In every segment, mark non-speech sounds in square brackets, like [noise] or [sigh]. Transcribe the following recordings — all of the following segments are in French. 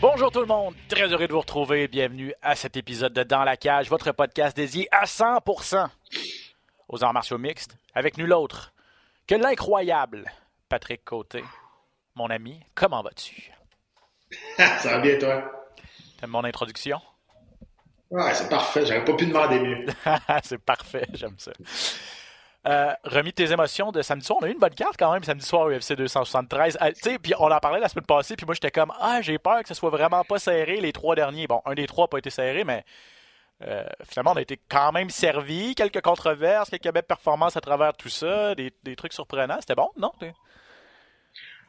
Bonjour tout le monde, très heureux de vous retrouver. Bienvenue à cet épisode de Dans la cage, votre podcast dédié à 100% aux arts martiaux mixtes, avec nul autre que l'incroyable Patrick Côté. Mon ami, comment vas-tu? [laughs] ça va bien, toi? T'aimes mon introduction? Ouais, c'est parfait. J'aurais pas pu demander mieux. [laughs] c'est parfait, j'aime ça. Euh, remis tes émotions de samedi soir. On a eu une bonne carte quand même samedi soir UFC 273. Euh, tu sais, puis on en parlait la semaine passée, puis moi j'étais comme ah j'ai peur que ce soit vraiment pas serré les trois derniers. Bon, un des trois n'a pas été serré, mais euh, finalement on a été quand même servi. Quelques controverses, quelques belles performances à travers tout ça, des, des trucs surprenants. C'était bon, non?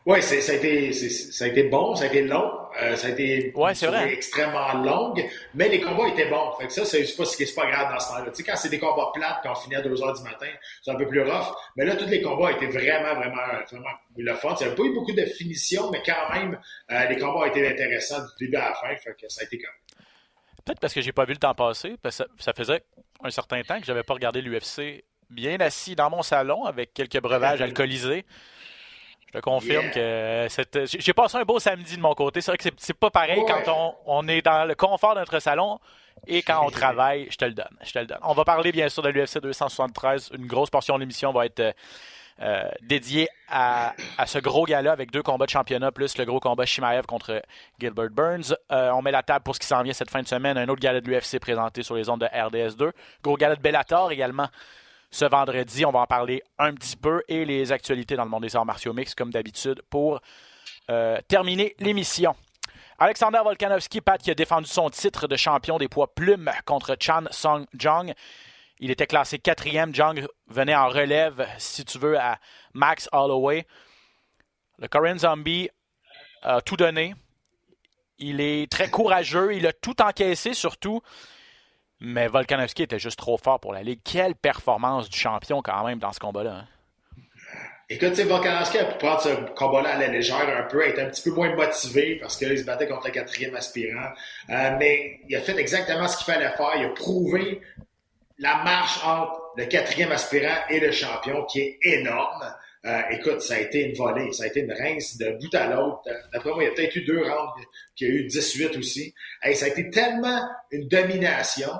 Oui, ça a, été, ça a été bon, ça a été long, euh, ça a été ouais, c'est vrai. extrêmement longue, mais les combats étaient bons. Fait que ça, c'est pas, pas grave dans ce temps-là. Tu sais, quand c'est des combats plates, quand on finit à 2 heures du matin, c'est un peu plus rough. Mais là, tous les combats étaient vraiment, vraiment, vraiment le fun. Il n'y a pas eu beaucoup de finition, mais quand même, euh, les combats ont été intéressants du début à la fin. Fait que ça a été comme. Peut-être parce que j'ai pas vu le temps passer, parce que ça, faisait un certain temps que j'avais pas regardé l'UFC bien assis dans mon salon avec quelques breuvages [laughs] alcoolisés. Je te confirme que j'ai passé un beau samedi de mon côté. C'est vrai que c'est pas pareil quand on, est dans le confort de notre salon et quand on [laughs] travaille. Je te le donne. Je te le donne. On va parler bien sûr de l'UFC 273. Une grosse portion de l'émission va être euh, dédiée à, ce gros gala avec deux combats de championnat plus le gros combat Shimaev contre Gilbert Burns. Euh, on met la table pour ce qui s'en vient cette fin de semaine. Un autre gala de l'UFC présenté sur les ondes de RDS2. Gros gala de Bellator également ce vendredi. On va en parler un petit peu et les actualités dans le monde des arts martiaux mix, comme d'habitude, pour euh, terminer l'émission. Alexander Volkanovski, Pat, qui a défendu son titre de champion des poids plumes contre Chan Song Jong. Il était classé quatrième. Jong venait en relève, si tu veux, à Max Holloway. Le Korean Zombie a tout donné. Il est très courageux. Il a tout encaissé, surtout. Mais Volkanovski était juste trop fort pour la Ligue. Quelle performance du champion quand même dans ce combat-là. Hein? Écoute, Volkanovski a pu prendre ce combat-là à la légère un peu, être un petit peu moins motivé parce qu'il se battait contre le quatrième aspirant. Euh, mais il a fait exactement ce qu'il fallait faire. Il a prouvé la marche entre le quatrième aspirant et le champion qui est énorme. Euh, écoute, ça a été une volée, ça a été une rince de bout à l'autre. D'après moi, il y a peut-être eu deux rounds, qu'il y a eu 18 aussi. Ça a été tellement une domination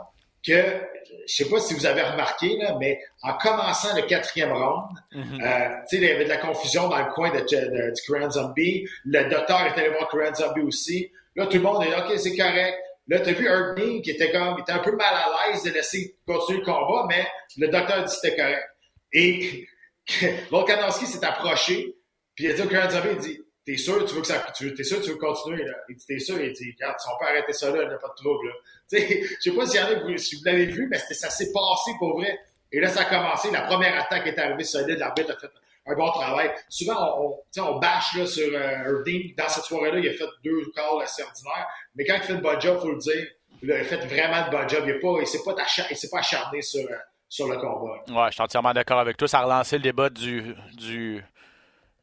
que, je sais pas si vous avez remarqué, là, mais en commençant le quatrième round, mm-hmm. euh, il y avait de la confusion dans le coin de, du Korean Zombie. Le docteur était allé voir Korean Zombie aussi. Là, tout le monde est OK, c'est correct. Là, tu as vu Herb qui était comme, il était un peu mal à l'aise de laisser continuer le combat, mais le docteur dit que c'était correct. Et [laughs] Volkanovski s'est approché, puis il a dit au Korean Zombie, il dit, T'es sûr, tu veux que ça, tu t'es sûr, tu veux continuer, là? Il dit, t'es sûr, il dit, regarde, si on peut arrêter ça là, il n'y a pas de trouble, là. [laughs] Tu sais, je sais pas s'il y en a, si vous l'avez vu, mais ça s'est passé pour vrai. Et là, ça a commencé. La première attaque est arrivée solide. L'arbitre a fait un bon travail. Souvent, on, on, on bâche là, sur euh, Dans cette soirée-là, il a fait deux calls assez ordinaires. Mais quand il fait le bon job, faut le dire, il a fait vraiment le bon job. Il ne s'est pas, il pas acharné sur, euh, sur le combat. Ouais, je suis entièrement d'accord avec toi. Ça a relancé le débat du, du,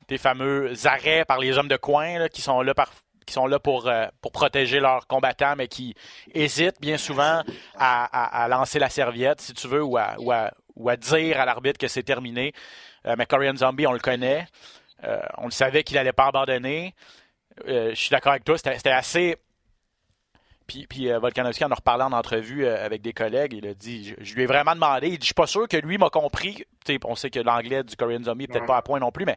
des fameux arrêts par les hommes de coin qui sont là qui sont là pour, euh, pour protéger leurs combattants, mais qui hésitent bien souvent à, lancer la serviette, si tu veux, ou à, ou à, dire à l'arbitre que c'est terminé. Euh, mais Korean Zombie, on le connaît. Euh, on le savait qu'il n'allait pas abandonner. je suis d'accord avec toi, c'était assez puis, puis Volkanovski en a reparlé en entrevue avec des collègues. Il a dit je, lui ai vraiment demandé. Il dit Je suis pas sûr que lui m'a compris. on sait que l'anglais du Korean Zombie n'est peut-être pas à point non plus, mais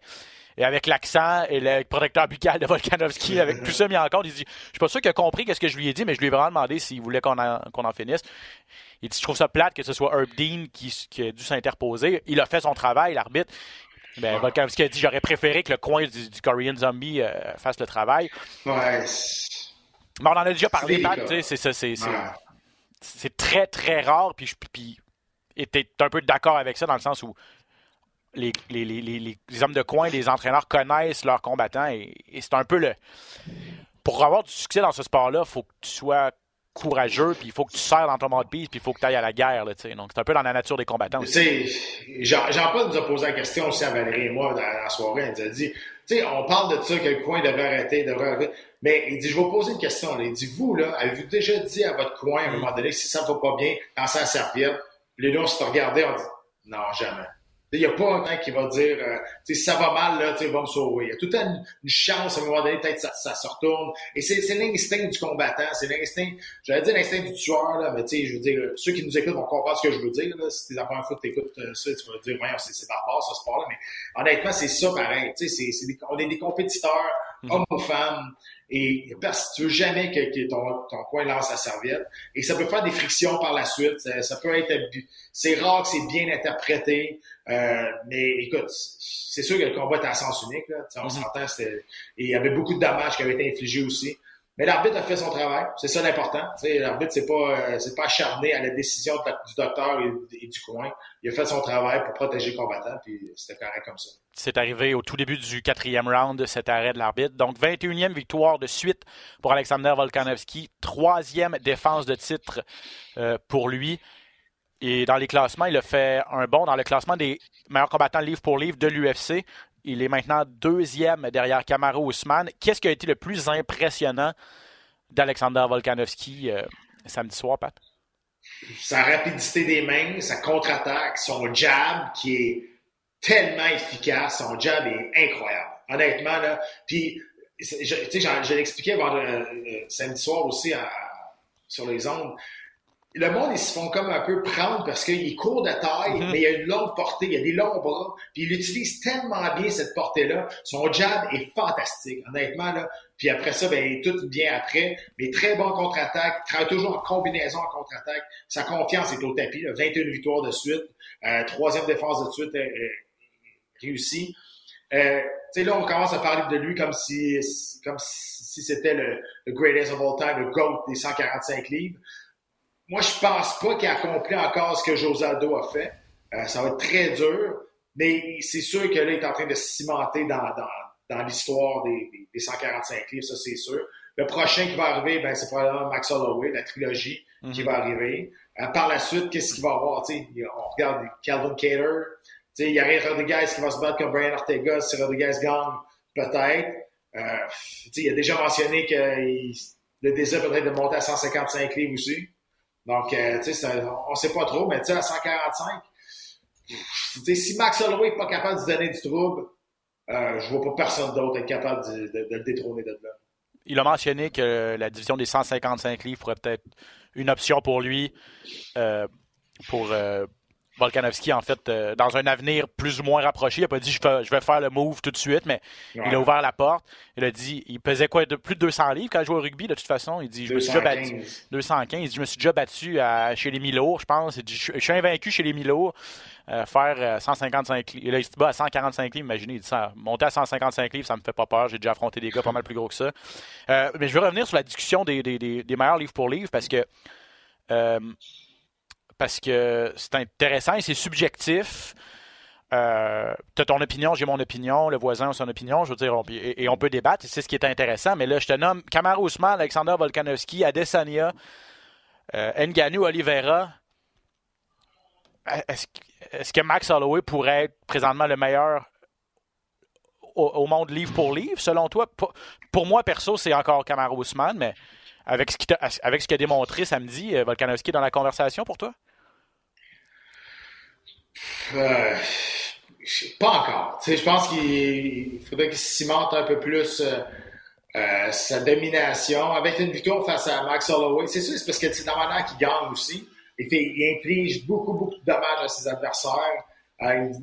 et avec l'accent et le protecteur buccal de Volkanovski, [laughs] avec tout ça mis en compte, il dit Je suis pas sûr qu'il a compris ce que je lui ai dit, mais je lui ai vraiment demandé s'il voulait qu'on en, en, finisse. Il dit Je trouve ça plate que ce soit Herb Dean qui, qui a dû s'interposer. Il a fait son travail, l'arbitre. Ben, Volkanovski a dit J'aurais préféré que le coin du, Korean Zombie euh, fasse le travail. Ouais. Mais on en a déjà parlé, Pat, c'est très, très rare, puis, puis et tu es un peu d'accord avec ça dans le sens où les, les, les, les, hommes de coin, les entraîneurs connaissent leurs combattants et, c'est un peu le. Pour avoir du succès dans ce sport-là, il faut que tu sois courageux, puis il faut que tu sers dans ton mode puis il faut que tu ailles à la guerre. Là, Donc, c'est un peu dans la nature des combattants. Jean-Paul nous a posé la question aussi à Valérie et moi dans la soirée. Il nous a dit on parle de ça, que le coin devrait arrêter, devrait arrêter. Mais il dit, je vais vous poser une question. Il dit, vous, là, avez-vous déjà dit à votre coin, à un moment donné, si ça ne va pas bien, dans sa serviette, les deux, on se regardait, on dit, non, jamais. Il n'y a pas un temps qui va dire, euh, si ça va mal, là, il va me sauver. Il y a tout le temps une, chance, à un moment donné, peut-être ça, ça se retourne. Et c'est l'instinct du combattant, c'est l'instinct, j'allais dire l'instinct du tueur, là, mais tu sais, je veux dire, ceux qui nous écoutent vont comprendre ce que je veux dire. Là. Si c'est la première fois que tu écoutes euh, ça, tu vas dire, voyons, c'est barbare, ce sport-là. Mais honnêtement, c'est ça pareil. Tu sais, on est des compétiteurs, mm-hmm. hommes ou femmes. Et tu veux jamais que, ton, ton, coin lance sa serviette. Et ça peut faire des frictions par la suite. Ça, peut être... C'est rare que c'est bien interprété. Euh, mais écoute, c'est sûr que le combat était à sens unique. Là. On mm-hmm. s'entend. Et il y avait beaucoup de dommages qui avaient été infligés aussi. Mais l'arbitre a fait son travail, c'est ça l'important. L'arbitre, c'est pas euh, pas acharné à la décision du docteur et, du coin. Il a fait son travail pour protéger le combattant, puis c'était correct comme ça. C'est arrivé au tout début du quatrième round, cet arrêt de l'arbitre. Donc, 21e victoire de suite pour Alexander Volkanovski. Troisième défense de titre euh, pour lui. Et dans les classements, il a fait un bond dans le classement des meilleurs combattants livre pour livre de l'UFC. Il est maintenant deuxième derrière Kamaru Ousmane. Qu'est-ce qui a été le plus impressionnant d'Alexander Volkanovski euh, samedi soir, Pat? Sa rapidité des mains, sa contre-attaque, son jab qui est tellement efficace. Son jab est incroyable. Honnêtement, là. Puis, tu sais, j'ai expliqué euh, samedi soir aussi sur les ondes le monde, ils se font comme un peu prendre parce qu'il court de taille, mhm. mais il a une longue portée, il y a des longs bras, puis il utilise tellement bien cette portée-là. Son jab est fantastique, honnêtement. Là. Puis après ça, ben, tout bien après, mais très bon contre-attaque, travaille toujours en combinaison en contre-attaque. Sa confiance est au tapis, là. 21 victoires de suite, euh, troisième défense de suite euh, euh réussie. Euh, là, on commence à parler de lui comme si, comme si c'était le, le greatest of all time, le GOAT des 145 livres. Moi, je pense pas qu'il a accompli encore ce que Josado a fait. Euh, ça va être très dur, mais c'est sûr que là, il est en train de se cimenter dans, dans, dans l'histoire des, des, 145 livres, ça c'est sûr. Le prochain qui va arriver, ben, c'est probablement Max Holloway, la trilogie qui mhm. va arriver. Euh, par la suite, qu'est-ce qu'il va avoir? T'sais, on regarde Calvin Cater. Il y a Rodriguez qui va se battre comme Brian Ortega. Si Rodriguez gagne, peut-être. Euh, il a déjà mentionné que le désir peut-être de monter à 155 livres aussi. Donc, euh, tu sais, on ne sait pas trop, mais tu sais, à 145, si Max Holloway n'est pas capable de se donner du trouble, euh, je vois pas personne d'autre être capable de, le détrôner de là. Il a mentionné que la division des 155 livres pourrait peut-être une option pour lui euh, pour, euh, Volkanovski, en fait, euh, dans un avenir plus ou moins rapproché, il n'a pas dit je vais, faire le move tout de suite, mais il a ouvert la porte. Il a dit il pesait quoi de plus de 200 livres quand il jouait au rugby, de toute façon. Il dit je me suis déjà battu. 215. Il dit je me suis déjà battu chez les Milo, je pense. Il dit je, suis invaincu chez les Milo. Euh, faire 155 livres. Là, il se bat à 145 livres, imaginez, il dit ça. Monter à 155 livres, ça me fait pas peur. J'ai déjà affronté des gars pas mal plus gros que ça. Euh, mais je veux revenir sur la discussion des, des meilleurs livres pour livres parce que parce que c'est intéressant et c'est subjectif. Euh, tu as ton opinion, j'ai mon opinion, le voisin a son opinion, je veux dire, et, on peut débattre, c'est ce qui est intéressant. Mais là, je te nomme Kamar Ousmane, Alexander Volkanovski, Adesanya, euh, Oliveira. Est-ce que Max Holloway pourrait être présentement le meilleur au, monde livre pour livre, selon toi? Pour, moi, perso, c'est encore Kamar Ousmane, mais avec ce qu'il a, a démontré samedi, euh, Volkanovski dans la conversation pour toi? Euh, pas encore. je pense qu'il faudrait qu'il cimente un peu plus euh, euh, sa domination. Avec une victoire face à Max Holloway, c'est sûr, c'est parce que c'est manière qu'il gagne aussi. Il, fait, il inflige beaucoup, beaucoup de dommages à ses adversaires.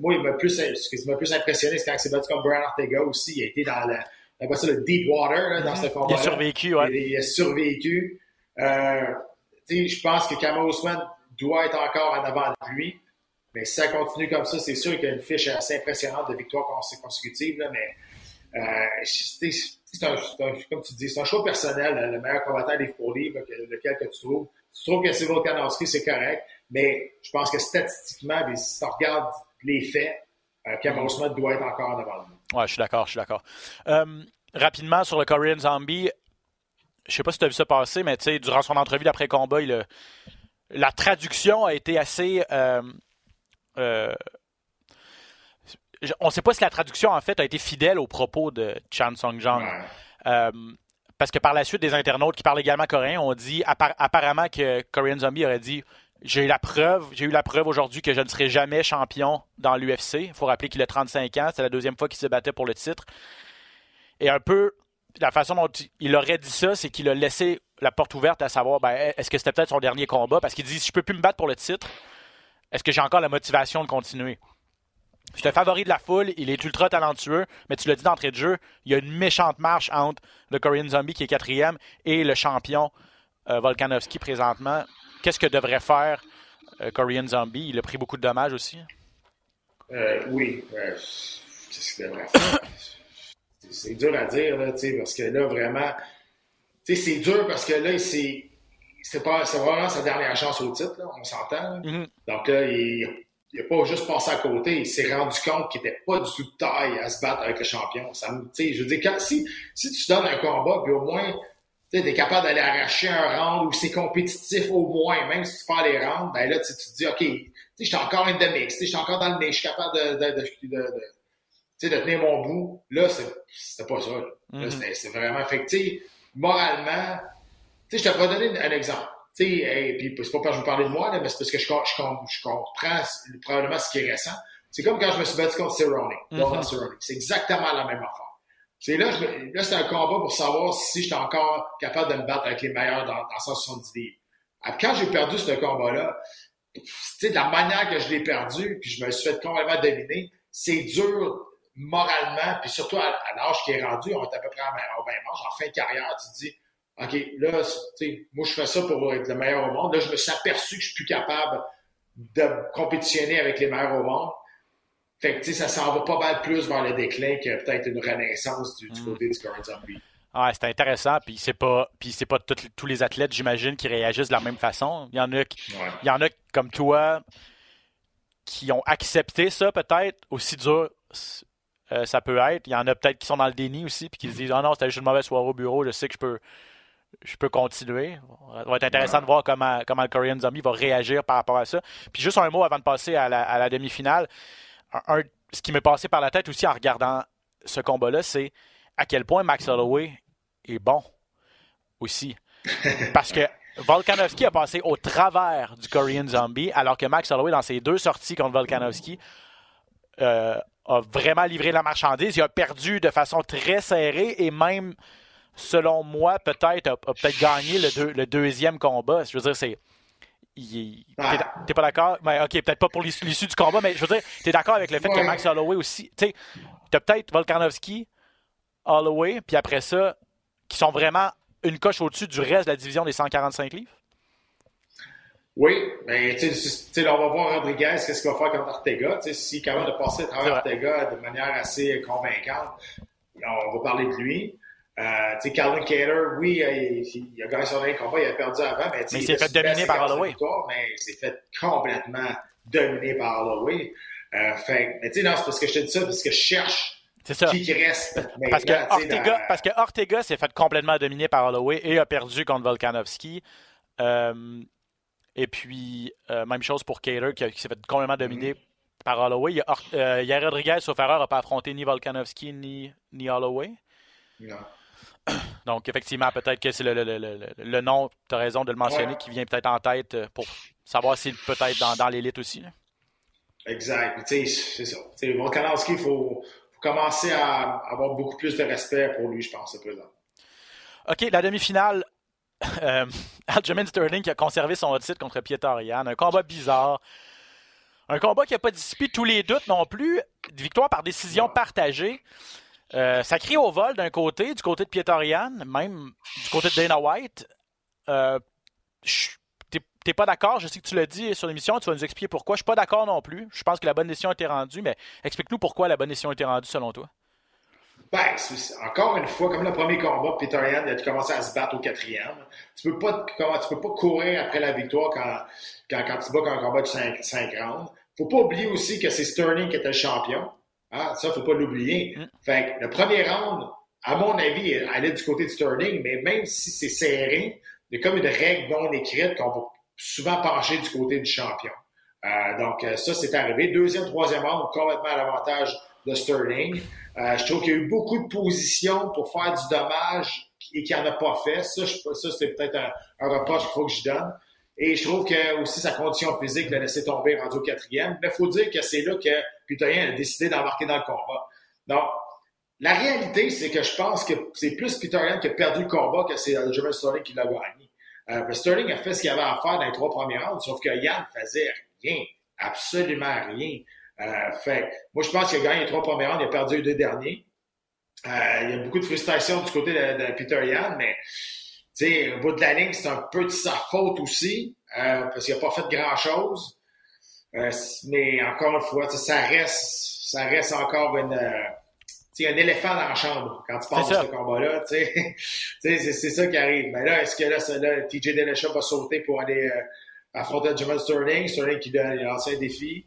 moi, il m'a plus, ce qui m'a plus impressionné, c'est quand il s'est battu comme Brian Ortega aussi. Il a été dans le, ça, le deep water dans ce combat. Il a survécu, ouais. Il, a survécu. je pense que Kamau Ousmane doit être encore en avant de lui. Mais si ça continue comme ça, c'est sûr qu'il y a une fiche assez impressionnante de victoires consécutives. Là, mais euh, c'est un, comme tu dis, c'est un choix personnel. le meilleur combattant livre pour livre, lequel que tu trouves. Tu trouves que c'est Volkanovski, c'est correct. Mais je pense que statistiquement, si tu regardes les faits, euh, Osman doit être encore devant lui. Ouais, je suis d'accord, je suis d'accord. Euh, rapidement, sur le Korean Zombie, je sais pas si tu as vu ça passer, mais tu sais, durant son entrevue d'après-combat, la traduction a été assez. euh, on ne sait pas si la traduction, en fait, a été fidèle aux propos de Chan Song-jong. Ouais. Euh, parce que par la suite, des internautes qui parlent également coréen ont dit appar- apparemment que Korean Zombie aurait dit j'ai eu la preuve, j'ai eu la preuve aujourd'hui que je ne serai jamais champion dans l'UFC. Il faut rappeler qu'il a 35 ans, c'est la deuxième fois qu'il se battait pour le titre. Et un peu la façon dont il aurait dit ça, c'est qu'il a laissé la porte ouverte à savoir ben, est-ce que c'était peut-être son dernier combat? Parce qu'il dit si je peux plus me battre pour le titre, est-ce que j'ai encore la motivation de continuer? C'est un favori de la foule, il est ultra talentueux, mais tu l'as dit d'entrée de jeu, il y a une méchante marche entre le Korean Zombie qui est quatrième et le champion euh, Volkanovski présentement. Qu'est-ce que devrait faire euh, Korean Zombie? Il a pris beaucoup de dommages aussi. Euh, oui. C'est- dur à dire, là, parce que là, vraiment, c'est dur parce que là, c'est c'est pas c'est vraiment sa dernière chance au titre, là, on s'entend. Mhm. Donc là, il n'a pas juste passé à côté, il s'est rendu compte qu'il n'était pas du tout de taille à se battre avec le champion. Ça, je veux dire, quand, si, si tu donnes un combat, puis au moins, tu es capable d'aller arracher un round ou c'est compétitif au moins, même si tu perds les rounds, ben là, tu te dis, OK, je suis encore in the mix, je suis encore dans le mix, je suis capable de, de, de, de- tenir mon bout. Là, c'est- c'était pas ça. Là, Là, Mhm. c'était- c'est vraiment, sais, moralement, tu sais, je te vais donner un exemple. Tu sais, hey, puis c'est pas parce que je vous parlais de moi, là, mais c'est parce que je, com- je, com- je comprends probablement ce qui est récent. C'est comme quand je me suis battu contre Cerrone, Mhm. Cerrone. C'est exactement la même affaire. C'est là, je là c'est un combat pour savoir si j'étais encore capable de me battre avec les meilleurs dans, dans 170 livres. Quand j'ai perdu ce combat-là, tu sais, de la manière que je l'ai perdu, puis je me suis fait complètement dominer, c'est dur moralement, puis surtout à, à l'âge qui est rendu, on est à peu près à même- au même âge, en fin de carrière, tu te dis, OK, là, moi, je fais ça pour être le meilleur au monde. Là, je me suis aperçu que je suis plus capable de compétitionner avec les meilleurs au monde. Fait que, tu sais, ça s'en va pas mal plus vers le déclin que peut-être une renaissance du, du côté du Zombie. Ouais, c'est intéressant, puis c'est pas, puis c'est pas tous- tous les athlètes, j'imagine, qui réagissent de la même façon. Il y en a, qui- Ouais. il y en a comme toi qui ont accepté ça peut-être aussi dur euh, ça peut être. Il y en a peut-être qui sont dans le déni aussi puis qui se disent ah non c'était juste une mauvaise soirée au bureau, je sais que je peux je peux continuer. Ça va être intéressant de voir comment, comment le Korean Zombie va réagir par rapport à ça. Puis juste un mot avant de passer à la, à la demi-finale. Un- un- ce qui m'est passé par la tête aussi en regardant ce combat-là, c'est à quel point Max Holloway est bon aussi. [laughs] Parce que Volkanovski a passé au travers du Korean Zombie, alors que Max Holloway, dans ses deux sorties contre Volkanovski, euh, a vraiment livré la marchandise. Il a perdu de façon très serrée et même, selon moi, peut-être a, a peut-être gagné le, deux- le deuxième combat. Je veux dire, c'est. T'es t'es pas d'accord? Mais ok, peut-être pas pour l'issue l'issue du combat, mais je veux dire, t'es d'accord avec le fait que. Max Holloway aussi. Tu sais, t'as peut-être Volkanovski, Holloway, puis après ça, qui sont vraiment une coche au-dessus du reste de la division des 145 livres? Oui, mais tu sais, on va voir Rodriguez, qu'est-ce qu'il va faire contre Ortega. Tu sais, s'il est capable de passer à travers. Ortega de manière assez convaincante, on va parler de lui. Euh, tu sais, Calvin Cater, oui, euh, il, il a gagné son dernier combat, il a perdu avant, mais, Mais il s'est fait dominer par Holloway. Mais il s'est fait complètement dominer par Holloway. Euh, fait, mais tu sais, non, c'est parce que je te dis ça, parce que je cherche C'est ça. qui qui reste. Parce que, Ortega, dans- parce que Ortega s'est fait complètement dominer par Holloway et a perdu contre Volkanovski. Euh, et puis, euh, même chose pour Cater qui, s'est fait complètement dominer par Holloway. Il y a, Or- euh, il y a Rodriguez, sauf erreur, n'a pas affronté ni Volkanovski ni, ni Holloway. Non. [coughs] Donc, effectivement, peut-être que c'est le, le, le, le, le nom, tu as raison de le mentionner, Ouais. qui vient peut-être en tête euh, pour savoir s'il peut être dans, dans l'élite aussi. là. Exact. C'est ça. Volkanovski, il faut, faut commencer à avoir beaucoup plus de respect pour lui, je pense, à présent. OK, la demi-finale. [laughs] Euh, Aljamain Sterling qui a conservé son titre contre Pietorian. Un combat bizarre. Un combat qui n'a pas dissipé tous les doutes non plus. Victoire par décision partagée. Euh, ça crie au vol d'un côté, du côté de Pietorian, même du côté de Dana White. Euh, T'es pas d'accord, je sais que tu l'as dit sur l'émission, tu vas nous expliquer pourquoi. Je suis pas d'accord non plus. Je pense que la bonne décision a été rendue, mais explique-nous pourquoi la bonne décision a été rendue selon toi. Ben, encore une fois, comme le premier combat, Peter Yan a commencé à se battre au quatrième. Tu peux pas, tu peux pas courir après la victoire quand, quand, quand tu bats un combat de 5, rounds. faut pas oublier aussi que c'est Sterling qui était le champion. Ah, ça, faut pas l'oublier. Mm. Fait que le premier round, à mon avis, allait du côté de Sterling, mais même si c'est serré, il y a comme une règle non écrite qu'on va souvent pencher du côté du champion. Euh, donc, euh, ça, c'est arrivé. Deuxième, troisième round, complètement à l'avantage de Sterling. Euh, je trouve qu'il y a eu beaucoup de positions pour faire du dommage et qu'il n'en a pas fait. Ça, je- ça c'est peut-être un, un reproche qu'il faut que je donne. Et je trouve que aussi sa condition physique l'a laissé tomber rendu au quatrième. Mais il faut dire que c'est là que Peterien a décidé d'embarquer dans le combat. Donc, la réalité, c'est que je pense que c'est plus Peterien qui a perdu le combat que c'est Aljamain Sterling qui l'a gagné. Euh, Sterling a fait ce qu'il avait à faire dans les trois premiers rounds, sauf que Yann faisait rien, absolument rien. Euh, moi, je pense qu'il a gagné les trois premiers rounds, il a perdu les deux derniers. Euh, il y a beaucoup de frustration du côté de, de Peter Yan, mais sais, au bout de la ligne, c'est un peu de sa faute aussi, euh, parce qu'il n'a pas fait grand-chose. Euh, mais encore une fois, ça reste, ça reste encore une, euh, sais, un éléphant dans la chambre quand tu à ça. ce combat-là. [laughs] C'est ça qui arrive. Mais là, est-ce que là, ça, là TJ Dillashaw va sauter pour aller euh, affronter Jamal Sterling? Sterling qui a lancé un défi.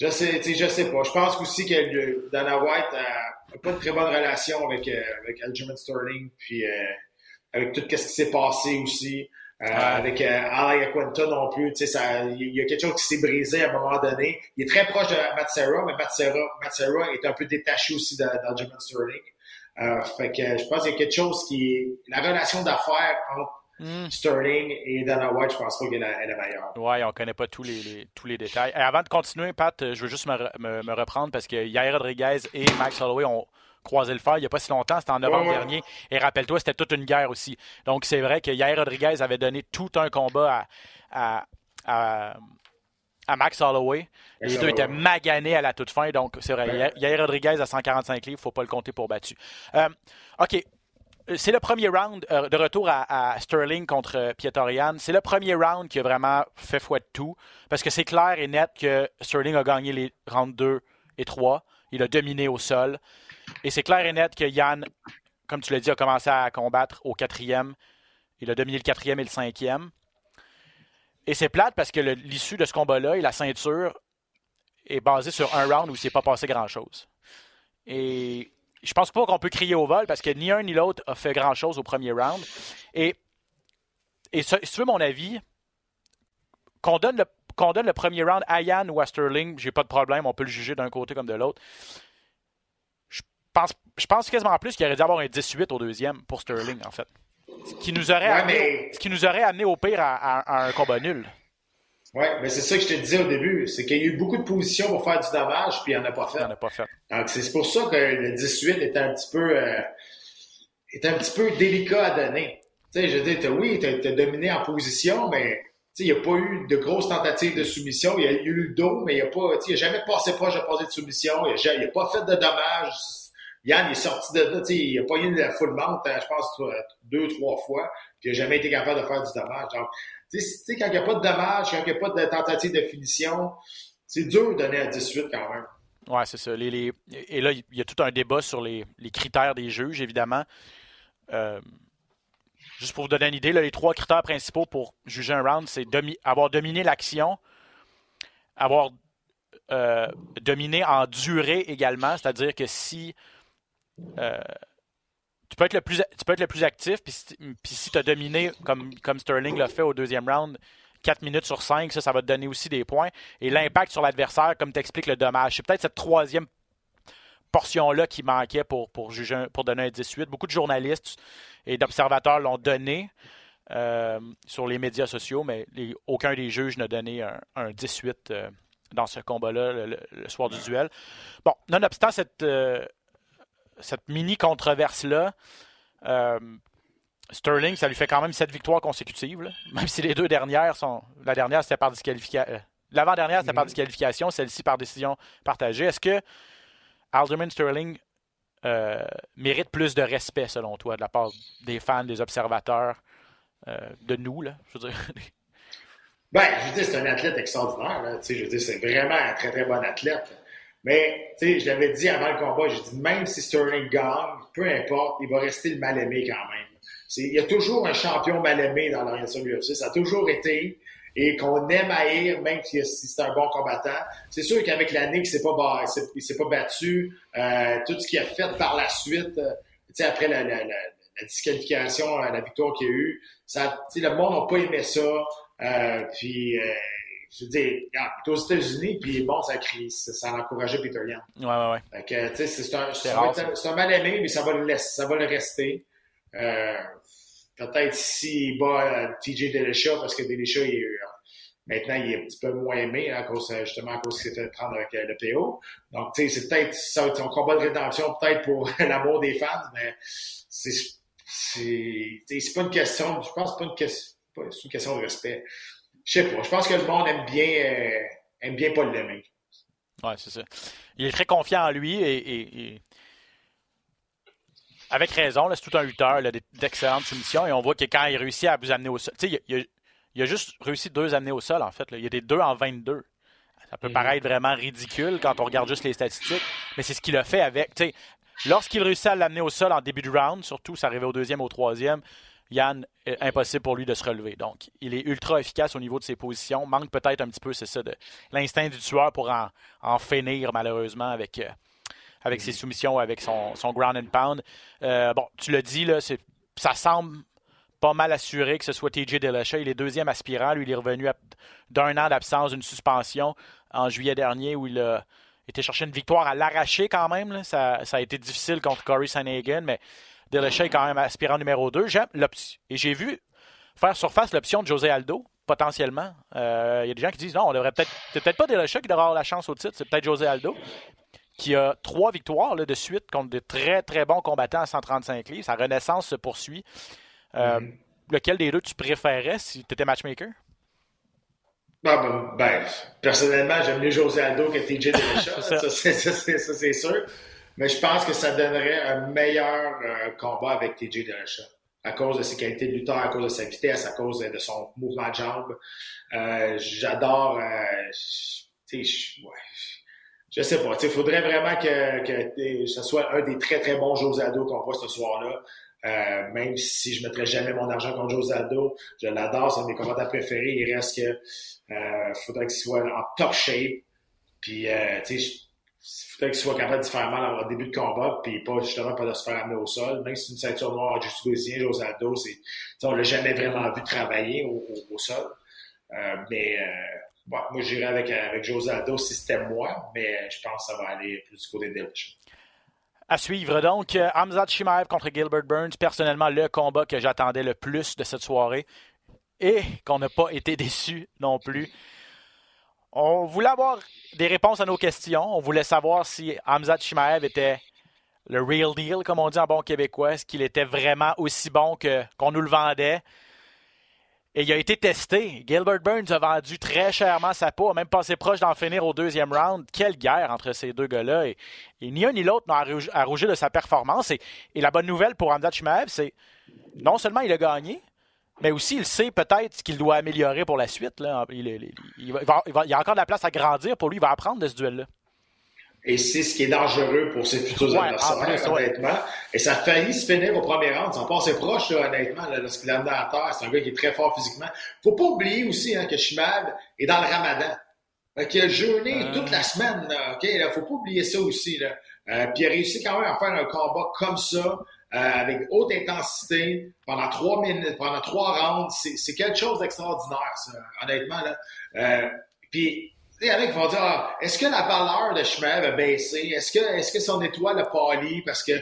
Je sais, je sais pas. Je pense aussi que le- Dana White a, a pas de très bonne relation avec, euh, avec Aljamain Sterling, puis euh, avec tout ce qui s'est passé aussi. Euh, Avec euh, Al Aquanta non plus, tu sais, ça- il y a quelque chose qui s'est brisé à un moment donné. Il est très proche de Matt Serra, mais Serra est un peu détaché aussi de- d'Aljamain Sterling. Euh, fait que je pense qu'il y a quelque chose qui est la relation d'affaires entre Hmm. Sterling et Dana White, je pense pas qu'elle est meilleure. Ouais, on connaît pas tous les, les- tous les détails. Et avant de continuer, Pat, euh, je veux juste me, me- me reprendre parce que Yair Rodriguez et Max Holloway ont croisé le fer il n'y a pas si longtemps, c'était en novembre Ouais, ouais. dernier. Et rappelle-toi, c'était toute une guerre aussi. Donc c'est vrai que Yair Rodriguez avait donné tout un combat à, à, à- à Max Holloway. Max les deux étaient maganés à la toute fin. Donc c'est vrai, Ouais. Yair- Yair Rodriguez à 145 livres, il ne faut pas le compter pour battu. Euh, OK. C'est le premier round euh, de retour à, à Sterling contre euh, Pietorian. C'est le premier round qui a vraiment fait foi de tout. Parce que c'est clair et net que Sterling a gagné les rounds 2 et 3. Il a dominé au sol. Et c'est clair et net que Yann, comme tu l'as dit, a commencé à combattre au quatrième. Il a dominé le quatrième et le cinquième. Et c'est plate parce que l'issue de ce combat-là et la ceinture est basée sur un round où il s'est pas passé grand-chose. Et je pense pas qu'on peut crier au vol parce que ni un ni l'autre a fait grand-chose au premier round. Et, et si tu veux mon avis, qu'on donne donne le premier round à Yann ou à Sterling, j'ai pas de problème, on peut le juger d'un côté comme de l'autre. Je pense, je pense quasiment plus qu'il aurait dû avoir un 18 au deuxième pour Sterling, en fait. Ce qui nous aurait, Ouais, amené, mais- ce qui nous aurait amené au pire à, à- à un combat nul. Oui, mais c'est ça que je te disais au début. C'est qu'il y a eu beaucoup de positions pour faire du dommage, puis il n'en a pas fait. Il n'en a pas fait. Donc, c'est pour ça que le 18 est un petit peu, euh, est un petit peu délicat à donner. Tu sais, je veux dire, oui, tu as, dominé en position, mais tu sais, il n'y a pas eu de grosses tentatives de soumission. Il y a eu le dos, mais il n'y a pas, a jamais passé proche de passer de soumission. Il a, il a pas fait de dommages. Yann est sorti de là, il a pas eu la full mount, hein, je pense, deux, trois fois, puis il n'a jamais été capable de faire du dommage. Donc, tu sais, quand il n'y a pas de dommage, quand il n'y a pas de tentative de finition, c'est dur de donner à 18 quand même. Ouais, c'est ça. Et là, il y a tout un débat sur les, critères des juges, évidemment. Euh, juste pour vous donner une idée, là, les trois critères principaux pour juger un round, c'est avoir dominé l'action, avoir euh, dominé en durée également, c'est-à-dire que si euh, tu peux être le plus tu peux être le plus actif, puis si, tu as dominé comme, Sterling l'a fait au deuxième round, 4 minutes sur 5, ça, ça va te donner aussi des points. Et l'impact sur l'adversaire, comme t'expliques le dommage. C'est peut-être cette troisième portion-là qui manquait pour, pour, juger pour donner un 18. Beaucoup de journalistes et d'observateurs l'ont donné euh, sur les médias sociaux, mais aucun des juges n'a donné un, un 18 euh, dans ce combat-là le, soir du duel. Bon, nonobstant cette, cette mini-controverse-là, euh, Sterling, ça lui fait quand même sept victoires consécutives, là. [laughs] même si les deux dernières sont. La dernière, c'était par disqualification. L'avant-dernière, c'était par disqualification, celle-ci par décision partagée. Est-ce que Alderman Sterling euh, mérite plus de respect, selon toi, de la part des fans, des observateurs, euh, de nous, là, je veux dire? [laughs] Ben, je veux dire, c'est un athlète extraordinaire. Là. Tu sais, Je veux dire, c'est vraiment un très, très bon athlète. Mais, tu sais, je l'avais dit avant le combat, j'ai dit, même si Sterling gagne, peu importe, il va rester le mal-aimé quand même. Il y a toujours un champion mal-aimé dans l'organisation de l'UFC. Ça a toujours été. Et qu'on aime haïr, même si c'est un bon combattant. C'est sûr qu'avec l'année qu'il s'est pas, pas battu, euh, tout ce qu'il a fait par la suite, euh, après la, disqualification, la victoire qu'il a eue, ça, le monde n'a pas aimé ça. Euh, puis, euh, je veux dire, aux États-Unis, puis bon, ça, crie, ça, a encouragé Peter Yan. Ouais, ouais, ouais. Fait que, tu sais, c'est un, c'est un, mal aimé, mais ça va le, laisser, ça va le rester. Euh, peut-être s'il bat euh, TJ Delisha, parce que Delisha, il, euh, maintenant, il est un petit peu moins aimé, hein, à cause, justement, à cause qu'il s'est fait prendre avec le PO. Donc, tu sais, c'est peut-être ça, son combat de rédemption, peut-être pour [laughs] l'amour des fans, mais c'est, c'est, c'est pas une question, je pense pas une question, c'est une question de respect. Je sais pas. Je pense que le monde aime bien, euh, aime bien Paul Lemay. Oui, c'est ça. Il est très confiant en lui et, avec raison, c'est tout un lutteur, d'excellentes soumissions et on voit que quand il réussit à vous amener au sol, il, il, il, a juste réussi deux amener au sol en fait. Il y a des deux en 22. Ça peut mm-hmm. paraître vraiment ridicule quand on regarde juste les statistiques, mais c'est ce qu'il a fait avec. Lorsqu'il réussit à l'amener au sol en début de round, surtout, ça arrivait au deuxième, au troisième, Yann, impossible pour lui de se relever. Donc, il est ultra efficace au niveau de ses positions. Manque peut-être un petit peu, c'est ça, de l'instinct du tueur pour en, en finir, malheureusement, avec, euh, avec ses soumissions, avec son, son ground and pound. Euh, bon, tu l'as dit, là, ça semble pas mal assuré que ce soit TJ Dillashaw. Il est deuxième aspirant. Lui, il est revenu d'un an d'absence, d'une suspension en juillet dernier où il a été chercher une victoire à l'arracher quand même. Ça, ça, a été difficile contre Corey Sanhagen, mais Dillashaw est quand même aspirant numéro 2. J'aime Et j'ai vu faire surface l'option de José Aldo, potentiellement. Euh, il y a des gens qui disent non, on devrait peut-être. C'est peut-être pas Dillashaw qui devrait avoir la chance au titre, c'est peut-être José Aldo, qui a trois victoires là, de suite contre de très très bons combattants à 135 livres. Sa renaissance se poursuit. Euh, mm-hmm. Lequel des deux tu préférais si tu étais matchmaker? Ah, ben, ben, personnellement, j'aime mieux José Aldo que TJ [laughs] Dillashaw. ça, c'est sûr. Mais je pense que ça donnerait un meilleur euh, combat avec TJ Dillashaw à cause de ses qualités de lutteur, à cause de sa vitesse, à cause de son mouvement de jambe. Euh, J'adore. Euh, je, ouais, je sais pas. Il faudrait vraiment que, que ce soit un des très très bons Josado qu'on voit ce soir-là. Même si je mettrais jamais mon argent contre Josado, je l'adore, c'est un de mes combattants préférés. Il reste que faudrait qu'il soit en top shape. Puis, tu sais, faudrait qu'il soit capable de faire mal au début de combat, puis pas justement pas de se faire amener au sol. Même si c'est une ceinture noire, juste Gosien, Josado, c'est, on l'a jamais vraiment vu travailler au, sol. Euh, mais euh, bon, moi, j'irais avec, avec Josado si c'était moi, mais je pense que ça va aller plus du côté de À suivre donc, Hamzat Shimaev contre Gilbert Burns, personnellement le combat que j'attendais le plus de cette soirée et qu'on n'a pas été déçu non plus. On voulait avoir des réponses à nos questions. On voulait savoir si Hamzat Shimaev était le real deal, comme on dit en bon québécois. Est-ce qu'il était vraiment aussi bon que, qu'on nous le vendait? Et il a été testé. Gilbert Burns a vendu très chèrement sa peau, a même passé proche d'en finir au deuxième round. Quelle guerre entre ces deux gars-là. Et, ni un ni l'autre n'a arrogé de sa performance. Et, la bonne nouvelle pour Hamzat Shimaev, c'est non seulement il a gagné, mais aussi il sait peut-être ce qu'il doit améliorer pour la suite. Là. Il, il, va, il, y a encore de la place à grandir pour lui. Il va apprendre de ce duel-là. Et c'est ce qui est dangereux pour ses futurs adversaires, honnêtement. Et ça a failli se finir au premier round. Ça passait proche, là, honnêtement, lorsqu'il l'a amené à terre. C'est un gars qui est très fort physiquement. Faut pas oublier aussi hein, que Shimab est dans le ramadan. Qu'il a jeûné toute la semaine. Là, OK? Là, faut pas oublier ça aussi. Là. Euh, puis il a réussi quand même à faire un combat comme ça. Euh, avec haute intensité pendant trois minutes, pendant trois rounds. C'est quelque chose d'extraordinaire, ça, honnêtement. Là. Euh, puis, il y en a qui vont dire, ah, est-ce que la valeur de Schmev a baissé? Est-ce que, est-ce que son étoile a pâli? Parce que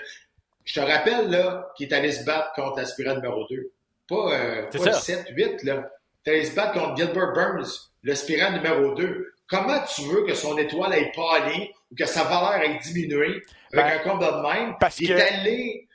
je te rappelle là qu'il est allé se battre contre l'aspirant numéro 2. Pas, euh, pas le 7, 8, là. Il est allé se battre contre Gilbert Burns, l'aspirant numéro 2. Comment tu veux que son étoile ait pâli ou que sa valeur ait diminué avec ben, un combat de même? Parce il est allé